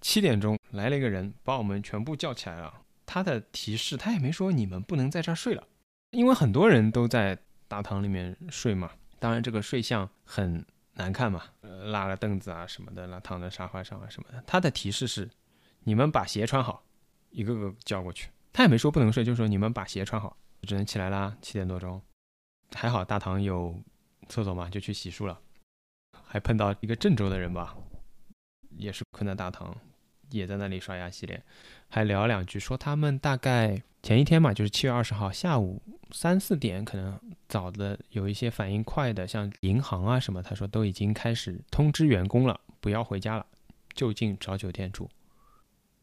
七点钟来了一个人，把我们全部叫起来了。他的提示他也没说你们不能在这儿睡了，因为很多人都在大堂里面睡嘛。当然这个睡相很。难看嘛，呃，拉了凳子啊什么的，那躺在沙发上啊什么的。他的提示是，你们把鞋穿好，一个个叫过去。他也没说不能睡，就说你们把鞋穿好，只能起来啦。七点多钟，还好大堂有厕所嘛，就去洗漱了。还碰到一个郑州的人吧，也是困在大堂，也在那里刷牙洗脸，还聊两句，说他们大概前一天嘛，就是七月二十号下午三四点，可能早的有一些反应快的，像银行啊什么，他说都已经开始通知员工了，不要回家了，就近找酒店住。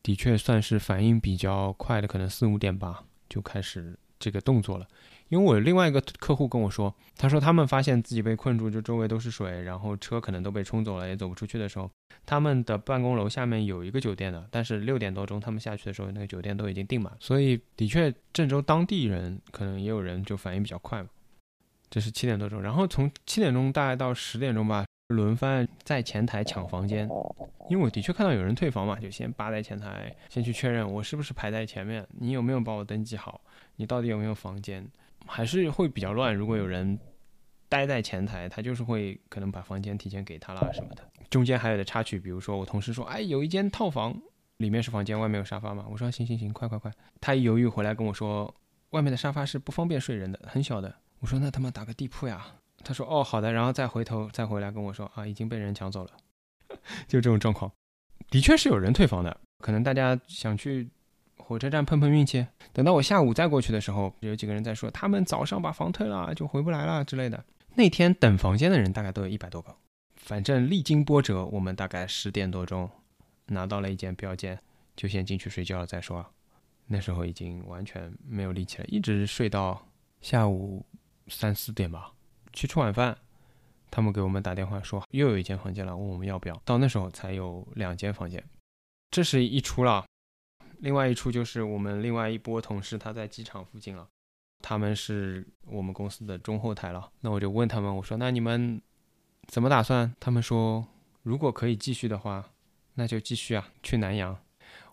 的确算是反应比较快的，可能四五点吧就开始这个动作了。因为我另外一个客户跟我说，他说他们发现自己被困住，就周围都是水，然后车可能都被冲走了，也走不出去的时候，他们的办公楼下面有一个酒店的，但是六点多钟他们下去的时候，那个酒店都已经订满，所以的确郑州当地人可能也有人就反应比较快嘛。这是七点多钟，然后从七点钟大概到十点钟吧，轮番在前台抢房间，因为我的确看到有人退房嘛，就先扒在前台，先去确认我是不是排在前面，你有没有帮我登记好，你到底有没有房间。还是会比较乱。如果有人待在前台，他就是会可能把房间提前给他啦什么的。中间还有的插曲，比如说我同事说：“哎，有一间套房，里面是房间，外面有沙发嘛。”我说：“行行行，快快快！”他一犹豫回来跟我说：“外面的沙发是不方便睡人的，很小的。”我说：“那他妈打个地铺呀！”他说：“哦，好的。”然后再回头再回来跟我说：“啊，已经被人抢走了。” 就这种状况，的确是有人退房的。可能大家想去。火车站碰碰运气，等到我下午再过去的时候，有几个人在说他们早上把房退了就回不来了之类的。那天等房间的人大概都有一百多个，反正历经波折，我们大概十点多钟拿到了一间标间，就先进去睡觉了再说。那时候已经完全没有力气了，一直睡到下午三四点吧。去吃晚饭，他们给我们打电话说又有一间房间了，问我们要不要。到那时候才有两间房间，这是一出了。另外一处就是我们另外一波同事，他在机场附近了，他们是我们公司的中后台了。那我就问他们，我说：“那你们怎么打算？”他们说：“如果可以继续的话，那就继续啊，去南阳。”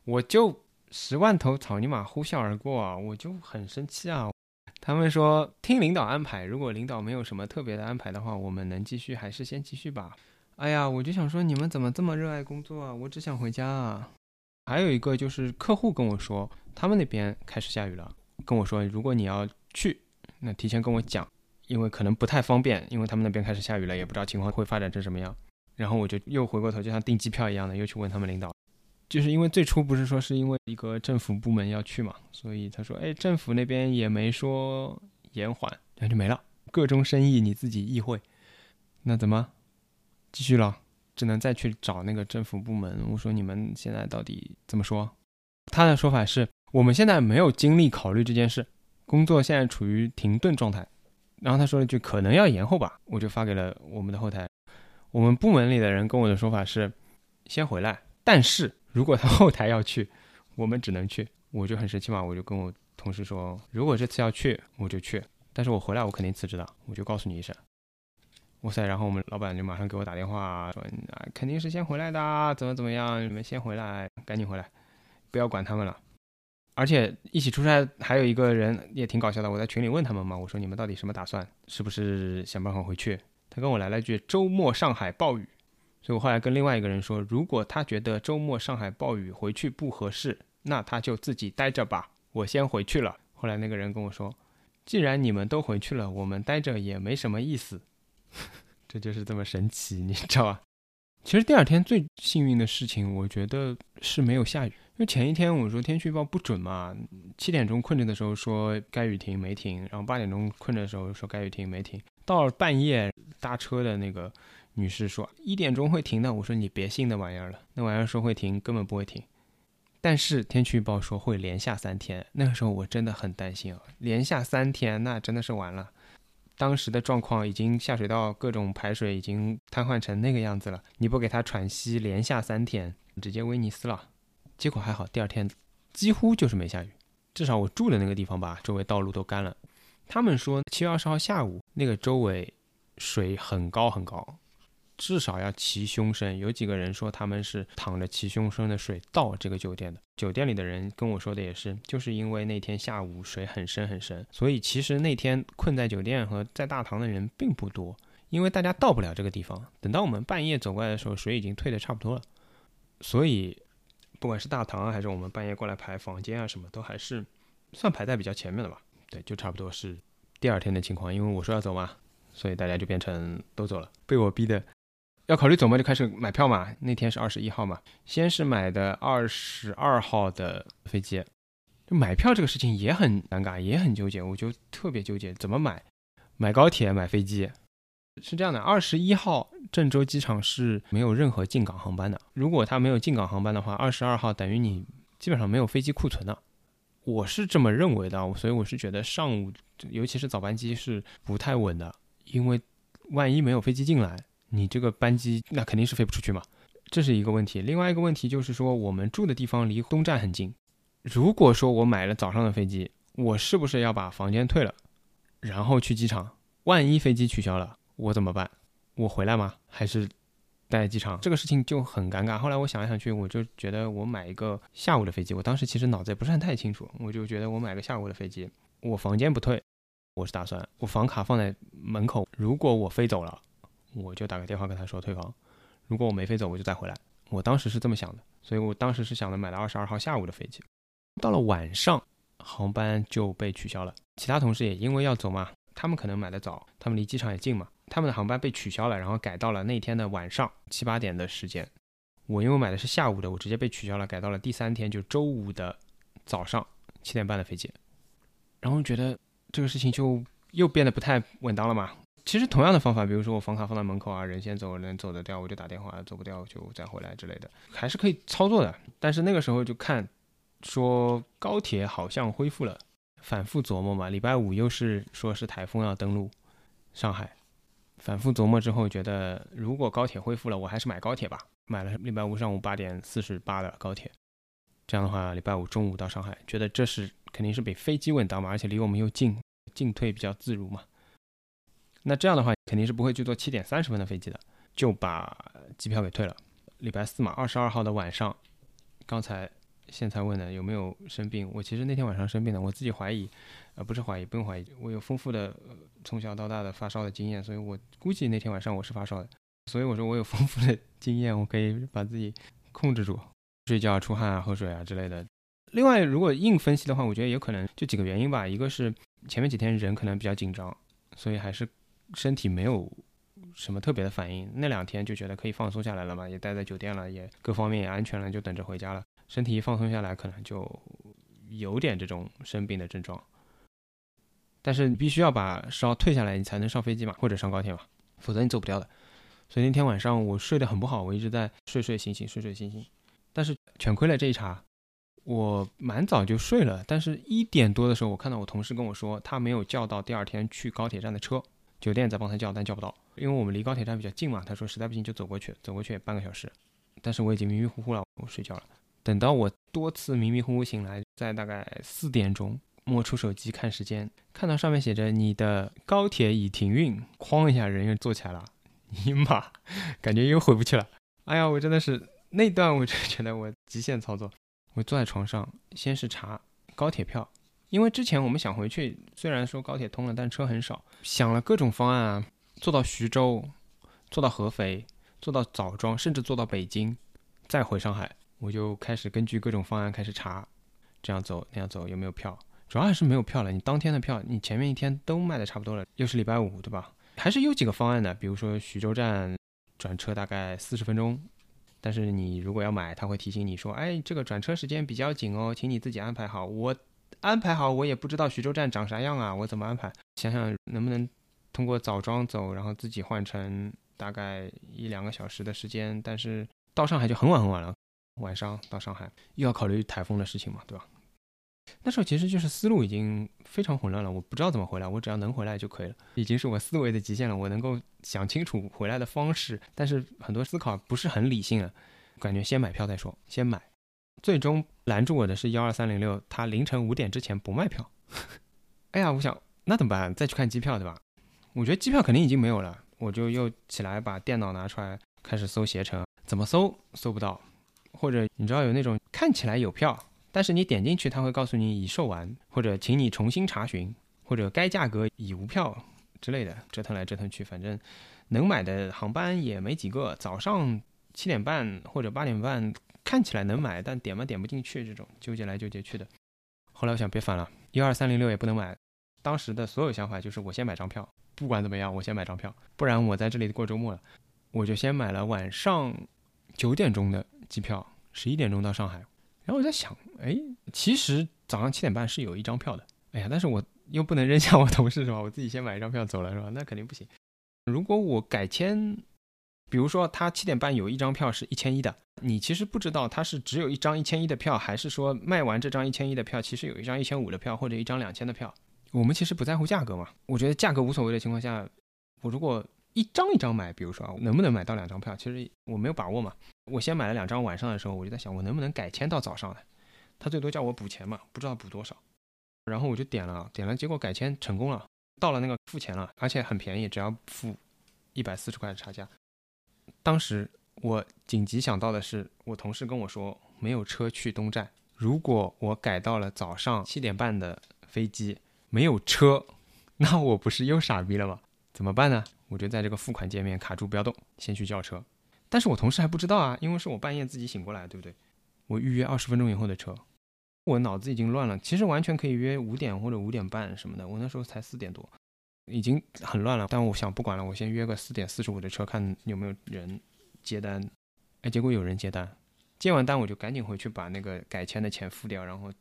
我就十万头草泥马呼啸而过啊，我就很生气啊。他们说：“听领导安排，如果领导没有什么特别的安排的话，我们能继续还是先继续吧。”哎呀，我就想说，你们怎么这么热爱工作啊？我只想回家啊。还有一个就是客户跟我说，他们那边开始下雨了，跟我说如果你要去，那提前跟我讲，因为可能不太方便，因为他们那边开始下雨了，也不知道情况会发展成什么样。然后我就又回过头，就像订机票一样的，又去问他们领导，就是因为最初不是说是因为一个政府部门要去嘛，所以他说，哎，政府那边也没说延缓，那就没了，个中生意你自己意会，那怎么继续了？只能再去找那个政府部门。我说你们现在到底怎么说？他的说法是我们现在没有精力考虑这件事，工作现在处于停顿状态。然后他说了一句可能要延后吧，我就发给了我们的后台。我们部门里的人跟我的说法是先回来，但是如果他后台要去，我们只能去。我就很生气嘛，我就跟我同事说，如果这次要去，我就去，但是我回来我肯定辞职的，我就告诉你一声。哇塞！然后我们老板就马上给我打电话说：“啊，肯定是先回来的，怎么怎么样？你们先回来，赶紧回来，不要管他们了。”而且一起出差还有一个人也挺搞笑的。我在群里问他们嘛，我说：“你们到底什么打算？是不是想办法回去？”他跟我来了句：“周末上海暴雨。”所以我后来跟另外一个人说：“如果他觉得周末上海暴雨回去不合适，那他就自己待着吧，我先回去了。”后来那个人跟我说：“既然你们都回去了，我们待着也没什么意思。” 这就是这么神奇，你知道吧？其实第二天最幸运的事情，我觉得是没有下雨。因为前一天我说天气预报不准嘛，七点钟困着的时候说该雨停没停，然后八点钟困着的时候说该雨停没停，到了半夜搭车的那个女士说一点钟会停的。我说你别信那玩意儿了，那玩意儿说会停根本不会停。但是天气预报说会连下三天，那个时候我真的很担心啊，连下三天那真的是完了。当时的状况已经下水道各种排水已经瘫痪成那个样子了，你不给他喘息，连下三天直接威尼斯了。结果还好，第二天几乎就是没下雨，至少我住的那个地方吧，周围道路都干了。他们说七月二十号下午那个周围水很高很高。至少要齐胸深，有几个人说他们是淌着齐胸深的水到这个酒店的。酒店里的人跟我说的也是，就是因为那天下午水很深很深，所以其实那天困在酒店和在大堂的人并不多，因为大家到不了这个地方。等到我们半夜走过来的时候，水已经退的差不多了。所以，不管是大堂啊还是我们半夜过来排房间啊，什么都还是算排在比较前面的吧。对，就差不多是第二天的情况，因为我说要走嘛，所以大家就变成都走了，被我逼的。要考虑走嘛，就开始买票嘛。那天是二十一号嘛，先是买的二十二号的飞机，就买票这个事情也很尴尬，也很纠结，我就特别纠结怎么买，买高铁买飞机。是这样的，二十一号郑州机场是没有任何进港航班的。如果它没有进港航班的话，二十二号等于你基本上没有飞机库存了。我是这么认为的，所以我是觉得上午，尤其是早班机是不太稳的，因为万一没有飞机进来，你这个班机那肯定是飞不出去嘛，这是一个问题。另外一个问题就是说，我们住的地方离东站很近，如果说我买了早上的飞机，我是不是要把房间退了，然后去机场？万一飞机取消了？我怎么办？我回来吗？还是待机场？这个事情就很尴尬。后来我想来想去，我就觉得我买一个下午的飞机。我当时其实脑子也不是很太清楚，我就觉得我买个下午的飞机，我房间不退，我是打算我房卡放在门口。如果我飞走了，我就打个电话跟他说退房；如果我没飞走，我就再回来。我当时是这么想的，所以我当时是想着买了二十二号下午的飞机。到了晚上，航班就被取消了。其他同事也因为要走嘛，他们可能买的早，他们离机场也近嘛。他们的航班被取消了，然后改到了那天的晚上七八点的时间。我因为买的是下午的，我直接被取消了，改到了第三天就周五的早上七点半的飞机。然后觉得这个事情就又变得不太稳当了嘛。其实同样的方法，比如说我房卡放在门口啊，人先走，人走得掉我就打电话，走不掉就再回来之类的，还是可以操作的。但是那个时候就看说高铁好像恢复了，反复琢磨嘛。礼拜五又是说是台风要登陆上海。反复琢磨之后，觉得如果高铁恢复了，我还是买高铁吧。买了礼拜五上午八点四十八的高铁，这样的话，礼拜五中午到上海，觉得这是肯定是比飞机稳当嘛，而且离我们又近，进退比较自如嘛。那这样的话，肯定是不会去坐七点三十分的飞机的，就把机票给退了。礼拜四嘛，二十二号的晚上，刚才。现在问的有没有生病？我其实那天晚上生病的，我自己怀疑，呃，不是怀疑，不用怀疑，我有丰富的从小到大的发烧的经验，所以我估计那天晚上我是发烧的。所以我说我有丰富的经验，我可以把自己控制住，睡觉、出汗啊、喝水啊之类的。另外，如果硬分析的话，我觉得有可能就几个原因吧。一个是前面几天人可能比较紧张，所以还是身体没有什么特别的反应。那两天就觉得可以放松下来了嘛，也待在酒店了，也各方面也安全了，就等着回家了。身体一放松下来，可能就有点这种生病的症状。但是你必须要把烧退下来，你才能上飞机嘛，或者上高铁嘛，否则你走不掉的。所以那天晚上我睡得很不好，我一直在睡睡醒醒，睡睡醒醒。但是全亏了这一茬，我蛮早就睡了。但是一点多的时候，我看到我同事跟我说，他没有叫到第二天去高铁站的车，酒店在帮他叫，但叫不到，因为我们离高铁站比较近嘛。他说实在不行就走过去，走过去半个小时。但是我已经迷迷糊糊了，我睡觉了。等到我多次迷迷糊糊醒来，在大概四点钟摸出手机看时间，看到上面写着你的高铁已停运，哐一下人又坐起来了，尼玛，感觉又回不去了。哎呀，我真的是那段我就觉得我极限操作，我坐在床上，先是查高铁票，因为之前我们想回去，虽然说高铁通了，但车很少，想了各种方案啊，坐到徐州，坐到合肥，坐到枣庄，甚至坐到北京，再回上海。我就开始根据各种方案开始查，这样走那样走有没有票，主要还是没有票了。你当天的票，你前面一天都卖的差不多了，又是礼拜五，对吧？还是有几个方案的，比如说徐州站转车大概四十分钟，但是你如果要买，他会提醒你说，哎，这个转车时间比较紧哦，请你自己安排好。我安排好，我也不知道徐州站长啥样啊，我怎么安排？想想能不能通过枣庄走，然后自己换成大概一两个小时的时间，但是到上海就很晚很晚了。晚上到上海又要考虑台风的事情嘛，对吧？那时候其实就是思路已经非常混乱了，我不知道怎么回来，我只要能回来就可以了，已经是我思维的极限了。我能够想清楚回来的方式，但是很多思考不是很理性了，感觉先买票再说，先买。最终拦住我的是幺二三零六，他凌晨五点之前不卖票。哎呀，我想那怎么办？再去看机票，对吧？我觉得机票肯定已经没有了，我就又起来把电脑拿出来开始搜携程，怎么搜搜不到。或者你知道有那种看起来有票，但是你点进去，他会告诉你已售完，或者请你重新查询，或者该价格已无票之类的，折腾来折腾去，反正能买的航班也没几个。早上七点半或者八点半看起来能买，但点嘛点不进去，这种纠结来纠结去的。后来我想别烦了，一二三零六也不能买。当时的所有想法就是我先买张票，不管怎么样我先买张票，不然我在这里过周末了。我就先买了晚上九点钟的。机票十一点钟到上海，然后我在想，哎，其实早上七点半是有一张票的，哎呀，但是我又不能扔下我同事是吧？我自己先买一张票走了是吧？那肯定不行。如果我改签，比如说他七点半有一张票是一千一的，你其实不知道他是只有一张一千一的票，还是说卖完这张一千一的票，其实有一张一千五的票或者一张两千的票。我们其实不在乎价格嘛，我觉得价格无所谓的情况下，我如果一张一张买，比如说能不能买到两张票，其实我没有把握嘛。我先买了两张，晚上的时候我就在想，我能不能改签到早上的？他最多叫我补钱嘛，不知道补多少。然后我就点了，点了，结果改签成功了，到了那个付钱了，而且很便宜，只要付。一百四十块的差价，当时我紧急想到的是，我同事跟我说没有车去东站，如果我改到了早上七点半的飞机，没有车，那我不是又傻逼了吗？怎么办呢？我就在这个付款界面卡住不要动，先去叫车。但是我同事还不知道啊，因为是我半夜自己醒过来，对不对？我预约二十分钟以后的车，我脑子已经乱了。其实完全可以约五点或者五点半什么的，我那时候才四点多。已经很乱了，但我想不管了，我先约个四点四十五的车，看有没有人接单。哎，结果有人接单，接完单我就赶紧回去把那个改签的钱付掉，然后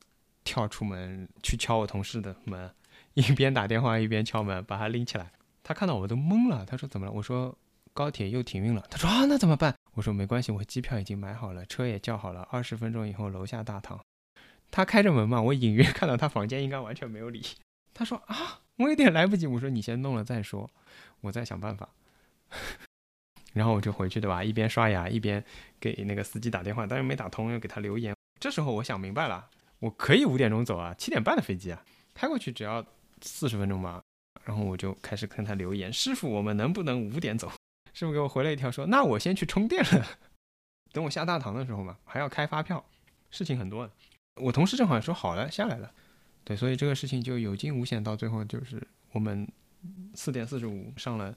跳出门去敲我同事的门，一边打电话一边敲门，把他拎起来。他看到我都懵了，他说怎么了？我说高铁又停运了。他说啊，那怎么办？我说没关系，我机票已经买好了，车也叫好了，二十分钟以后楼下大堂。他开着门嘛，我隐约看到他房间应该完全没有理。他说啊。我有点来不及，我说你先弄了再说，我再想办法。然后我就回去对吧？一边刷牙一边给那个司机打电话，但是没打通，又给他留言。这时候我想明白了，我可以五点钟走啊，七点半的飞机啊，开过去只要四十分钟吧。然后我就开始跟他留言：“师傅，我们能不能五点走？”师傅给我回了一条说：“那我先去充电了，等我下大堂的时候嘛，还要开发票，事情很多。”我同事正好说：“好了，下来了。”对，所以这个事情就有惊无险，到最后就是我们四点四十五上了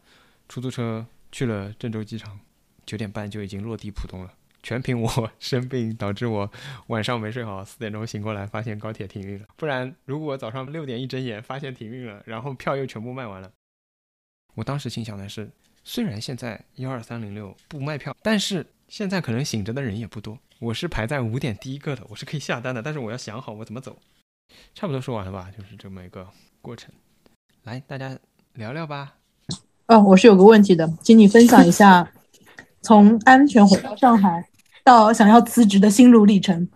出租车去了郑州机场，九点半就已经落地浦东了。全凭我 生病导致我晚上没睡好，四点钟醒过来发现高铁停运了。不然如果早上六点一睁眼发现停运了，然后票又全部卖完了，我当时心想的是，虽然现在幺二三零六不卖票，但是现在可能醒着的人也不多，我是排在五点第一个的，我是可以下单的，但是我要想好我怎么走。差不多说完了吧，就是这么一个过程。来，大家聊聊吧。哦，我是有个问题的，请你分享一下 从安全回到上海到想要辞职的心路历程。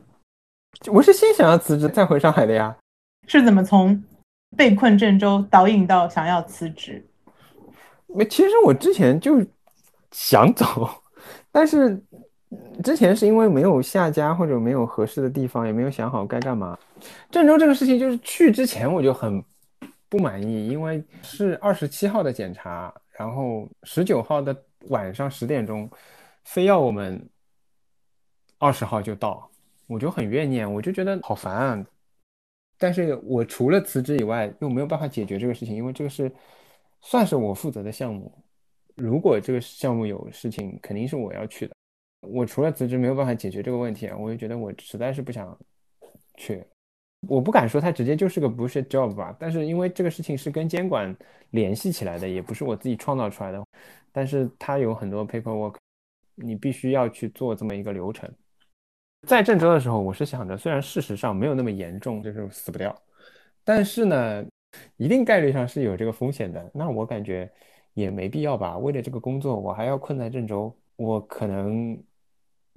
我是先想要辞职再回上海的呀。是怎么从被困郑州导引到想要辞职？没，其实我之前就想走，但是之前是因为没有下家或者没有合适的地方，也没有想好该干嘛。郑州这个事情，就是去之前我就很不满意，因为是二十七号的检查，然后十九号的晚上十点钟，非要我们二十号就到，我就很怨念，我就觉得好烦啊。但是我除了辞职以外，又没有办法解决这个事情，因为这个是算是我负责的项目，如果这个项目有事情，肯定是我要去的。我除了辞职没有办法解决这个问题，我就觉得我实在是不想去。我不敢说他直接就是个不是 job 吧，但是因为这个事情是跟监管联系起来的，也不是我自己创造出来的，但是它有很多 paperwork，你必须要去做这么一个流程。在郑州的时候，我是想着，虽然事实上没有那么严重，就是死不掉，但是呢，一定概率上是有这个风险的。那我感觉也没必要吧，为了这个工作，我还要困在郑州，我可能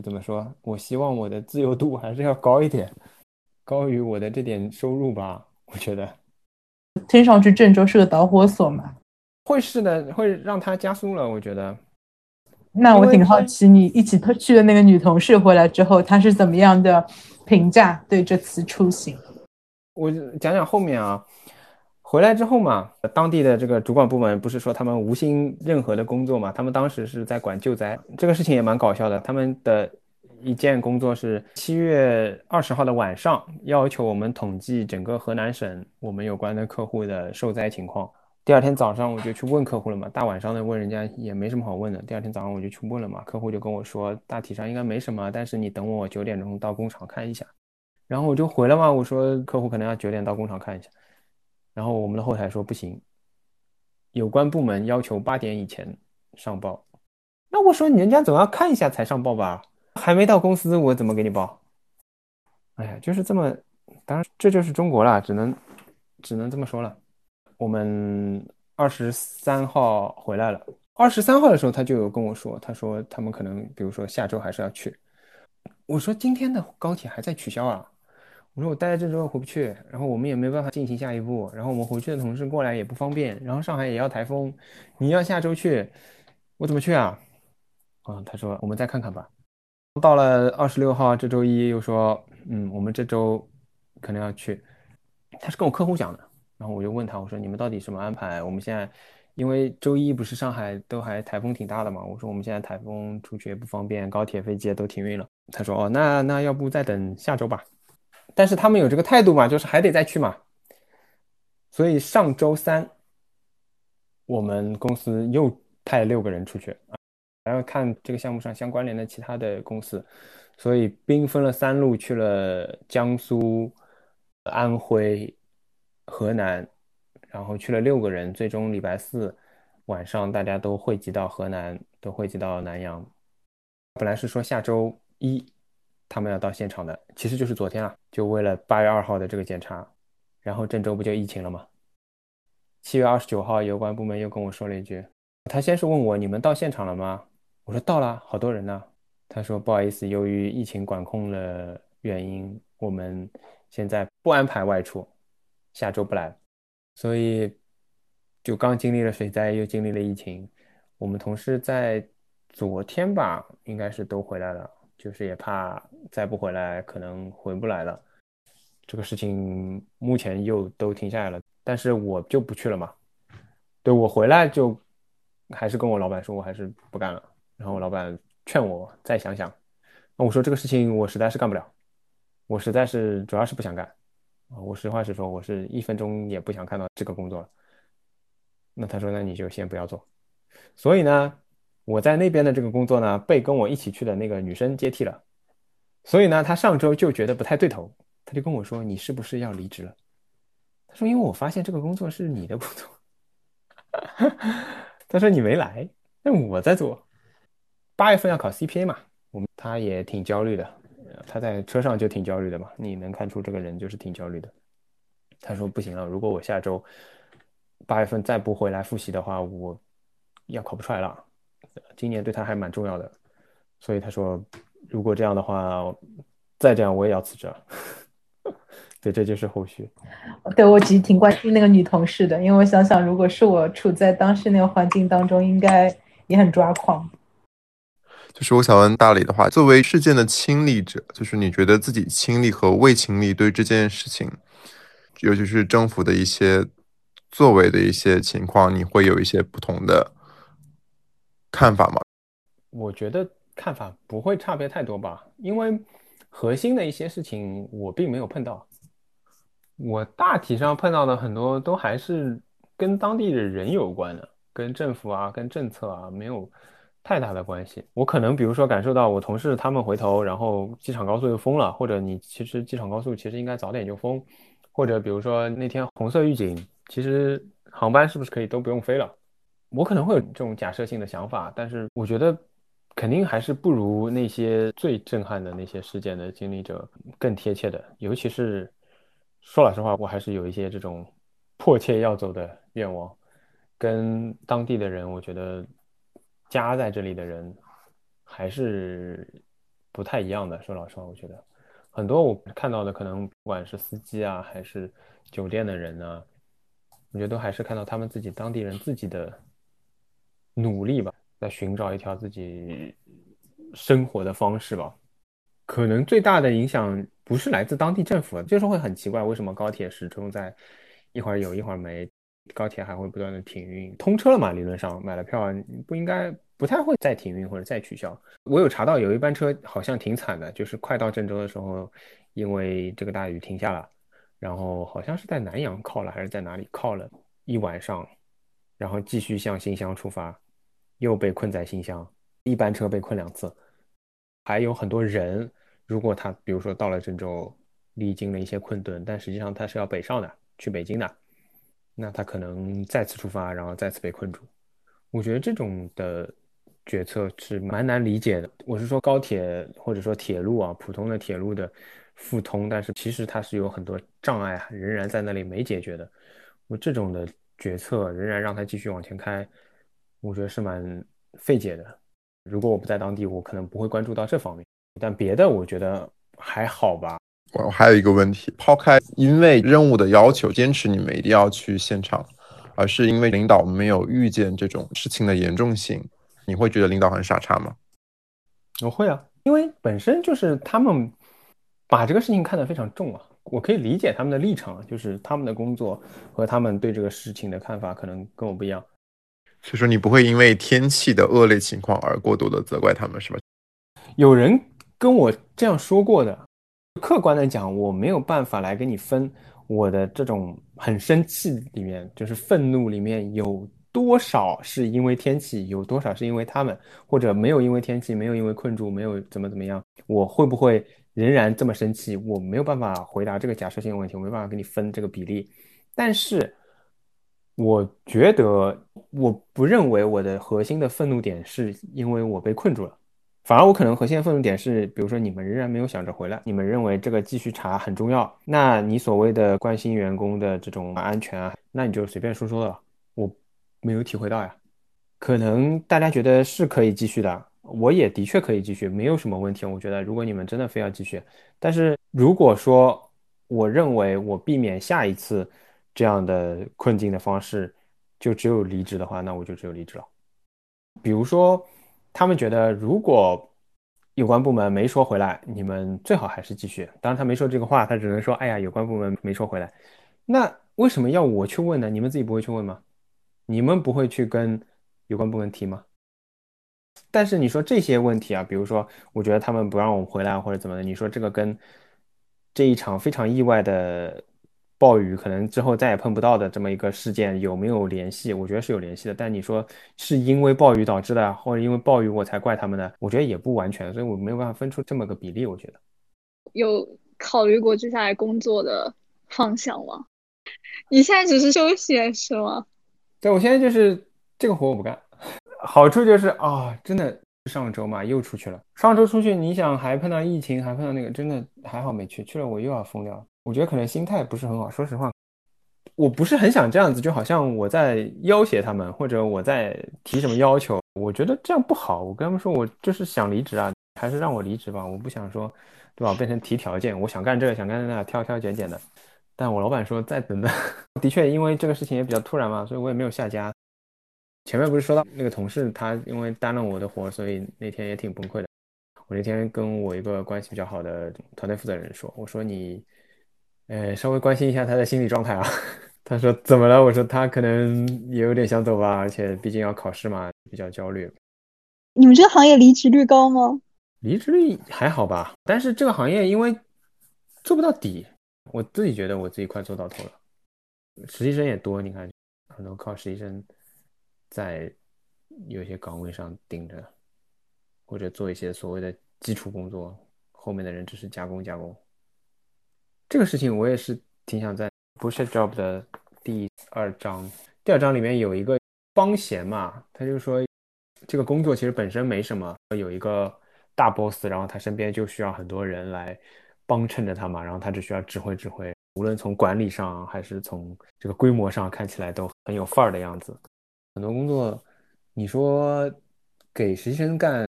怎么说？我希望我的自由度还是要高一点。高于我的这点收入吧，我觉得，听上去郑州是个导火索嘛？会是的，会让它加速了。我觉得。那我挺好奇，你一起去的那个女同事回来之后，她是怎么样的评价对这次出行？我讲讲后面啊，回来之后嘛，当地的这个主管部门不是说他们无心任何的工作嘛？他们当时是在管救灾，这个事情也蛮搞笑的。他们的。一件工作是七月二十号的晚上，要求我们统计整个河南省我们有关的客户的受灾情况。第二天早上我就去问客户了嘛，大晚上的问人家也没什么好问的。第二天早上我就去问了嘛，客户就跟我说大体上应该没什么，但是你等我九点钟到工厂看一下。然后我就回了嘛，我说客户可能要九点到工厂看一下。然后我们的后台说不行，有关部门要求八点以前上报。那我说人家总要看一下才上报吧。还没到公司，我怎么给你报？哎呀，就是这么，当然这就是中国了，只能只能这么说了。我们二十三号回来了，二十三号的时候他就有跟我说，他说他们可能比如说下周还是要去。我说今天的高铁还在取消啊，我说我待在郑州回不去，然后我们也没办法进行下一步，然后我们回去的同事过来也不方便，然后上海也要台风，你要下周去，我怎么去啊？啊，他说我们再看看吧。到了二十六号这周一又说，嗯，我们这周可能要去。他是跟我客户讲的，然后我就问他，我说你们到底什么安排？我们现在因为周一不是上海都还台风挺大的嘛，我说我们现在台风出去也不方便，高铁、飞机都停运了。他说哦，那那要不再等下周吧。但是他们有这个态度嘛，就是还得再去嘛。所以上周三我们公司又派六个人出去。然后看这个项目上相关联的其他的公司，所以兵分了三路去了江苏、安徽、河南，然后去了六个人，最终礼拜四晚上大家都汇集到河南，都汇集到南阳。本来是说下周一他们要到现场的，其实就是昨天啊，就为了八月二号的这个检查。然后郑州不就疫情了吗？七月二十九号，有关部门又跟我说了一句，他先是问我你们到现场了吗？我说到了，好多人呢。他说不好意思，由于疫情管控的原因，我们现在不安排外出，下周不来。所以就刚经历了水灾，又经历了疫情，我们同事在昨天吧，应该是都回来了，就是也怕再不回来可能回不来了。这个事情目前又都停下来了，但是我就不去了嘛。对我回来就还是跟我老板说，我还是不干了。然后我老板劝我再想想，那我说这个事情我实在是干不了，我实在是主要是不想干啊，我实话实说，我是一分钟也不想看到这个工作了。那他说那你就先不要做。所以呢，我在那边的这个工作呢，被跟我一起去的那个女生接替了。所以呢，她上周就觉得不太对头，她就跟我说你是不是要离职了？他说因为我发现这个工作是你的工作，他说你没来，那我在做。八月份要考 CPA 嘛，我们他也挺焦虑的，他在车上就挺焦虑的嘛，你能看出这个人就是挺焦虑的。他说不行了，如果我下周八月份再不回来复习的话，我要考不出来了。今年对他还蛮重要的，所以他说如果这样的话，再这样我也要辞职。对，这就是后续。对我其实挺关心那个女同事的，因为我想想，如果是我处在当时那个环境当中，应该也很抓狂。就是我想问大理的话，作为事件的亲历者，就是你觉得自己亲历和未亲历对这件事情，尤其是政府的一些作为的一些情况，你会有一些不同的看法吗？我觉得看法不会差别太多吧，因为核心的一些事情我并没有碰到，我大体上碰到的很多都还是跟当地的人有关的，跟政府啊、跟政策啊没有。太大的关系，我可能比如说感受到我同事他们回头，然后机场高速又封了，或者你其实机场高速其实应该早点就封，或者比如说那天红色预警，其实航班是不是可以都不用飞了？我可能会有这种假设性的想法，但是我觉得肯定还是不如那些最震撼的那些事件的经历者更贴切的，尤其是说老实话，我还是有一些这种迫切要走的愿望，跟当地的人，我觉得。家在这里的人还是不太一样的。说老实话，我觉得很多我看到的，可能不管是司机啊，还是酒店的人呢，我觉得都还是看到他们自己当地人自己的努力吧，在寻找一条自己生活的方式吧。可能最大的影响不是来自当地政府，就是会很奇怪，为什么高铁始终在一会儿有一会儿没。高铁还会不断的停运，通车了嘛？理论上买了票不应该不太会再停运或者再取消。我有查到有一班车好像挺惨的，就是快到郑州的时候，因为这个大雨停下了，然后好像是在南阳靠了还是在哪里靠了一晚上，然后继续向新乡出发，又被困在新乡，一班车被困两次，还有很多人，如果他比如说到了郑州，历经了一些困顿，但实际上他是要北上的，去北京的。那他可能再次出发，然后再次被困住。我觉得这种的决策是蛮难理解的。我是说高铁或者说铁路啊，普通的铁路的复通，但是其实它是有很多障碍仍然在那里没解决的。我这种的决策仍然让它继续往前开，我觉得是蛮费解的。如果我不在当地，我可能不会关注到这方面，但别的我觉得还好吧。我还有一个问题，抛开因为任务的要求坚持你们一定要去现场，而是因为领导没有预见这种事情的严重性，你会觉得领导很傻叉吗？我会啊，因为本身就是他们把这个事情看得非常重啊，我可以理解他们的立场，就是他们的工作和他们对这个事情的看法可能跟我不一样。所以说你不会因为天气的恶劣情况而过度的责怪他们，是吧？有人跟我这样说过的。客观的讲，我没有办法来给你分我的这种很生气里面，就是愤怒里面有多少是因为天气，有多少是因为他们，或者没有因为天气，没有因为困住，没有怎么怎么样，我会不会仍然这么生气？我没有办法回答这个假设性问题，我没办法给你分这个比例。但是，我觉得我不认为我的核心的愤怒点是因为我被困住了。反而我可能核心的愤怒点是，比如说你们仍然没有想着回来，你们认为这个继续查很重要，那你所谓的关心员工的这种安全啊，那你就随便说说了，我没有体会到呀。可能大家觉得是可以继续的，我也的确可以继续，没有什么问题。我觉得如果你们真的非要继续，但是如果说我认为我避免下一次这样的困境的方式就只有离职的话，那我就只有离职了。比如说。他们觉得，如果有关部门没说回来，你们最好还是继续。当然，他没说这个话，他只能说：“哎呀，有关部门没说回来。”那为什么要我去问呢？你们自己不会去问吗？你们不会去跟有关部门提吗？但是你说这些问题啊，比如说，我觉得他们不让我回来或者怎么的，你说这个跟这一场非常意外的。暴雨可能之后再也碰不到的这么一个事件有没有联系？我觉得是有联系的。但你说是因为暴雨导致的，或者因为暴雨我才怪他们的，我觉得也不完全。所以我没有办法分出这么个比例。我觉得有考虑过接下来工作的方向吗？你现在只是休息是吗？对，我现在就是这个活我不干。好处就是啊，真的上周嘛又出去了。上周出去，你想还碰到疫情，还碰到那个，真的还好没去。去了我又要疯掉。我觉得可能心态不是很好。说实话，我不是很想这样子，就好像我在要挟他们，或者我在提什么要求。我觉得这样不好。我跟他们说，我就是想离职啊，还是让我离职吧。我不想说，对吧？变成提条件，我想干这个，想干那，挑挑拣拣的。但我老板说再等等。的确，因为这个事情也比较突然嘛，所以我也没有下家。前面不是说到那个同事，他因为担了我的活，所以那天也挺崩溃的。我那天跟我一个关系比较好的团队负责人说，我说你。呃，稍微关心一下他的心理状态啊。他说怎么了？我说他可能也有点想走吧，而且毕竟要考试嘛，比较焦虑。你们这个行业离职率高吗？离职率还好吧，但是这个行业因为做不到底，我自己觉得我自己快做到头了。实习生也多，你看很多靠实习生在有些岗位上顶着，或者做一些所谓的基础工作，后面的人只是加工加工。这个事情我也是挺想在《Bushy Job》的第二章，第二章里面有一个方贤嘛，他就说这个工作其实本身没什么，有一个大 boss，然后他身边就需要很多人来帮衬着他嘛，然后他只需要指挥指挥，无论从管理上还是从这个规模上，看起来都很有范儿的样子。很多工作，你说给实习生干，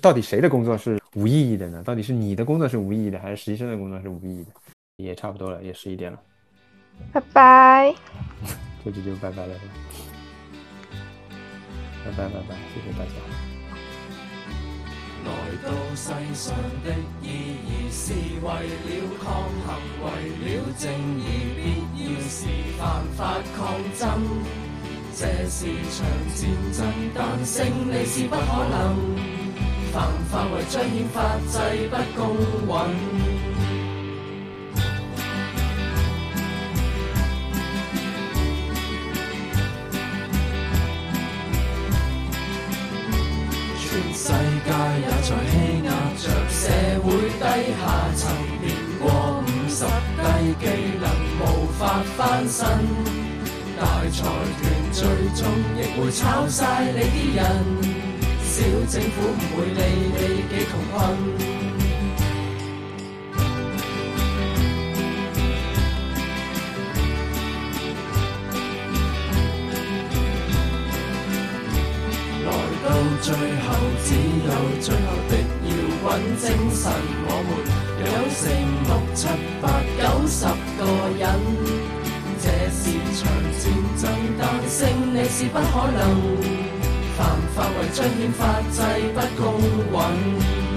到底谁的工作是无意义的呢？到底是你的工作是无意义的，还是实习生的工作是无意义的？也差不多了，也十一点了，拜拜，这就就拜拜了，拜拜拜拜，谢谢大家。来到世上的意义是为了抗衡，为了正义，必要是犯法抗争。这是场战争，但胜利是不可能。犯法为彰显法制不公允。世界也在欺压着社会低下层，年过五十低技能无法翻身，大财团最终亦会炒晒你啲人，小政府唔会理你几穷困。到最后只有最后的摇滚精神。我们有四六七八九十个人。这是场战争，但胜利是不可能。犯法为彰显法制不公允。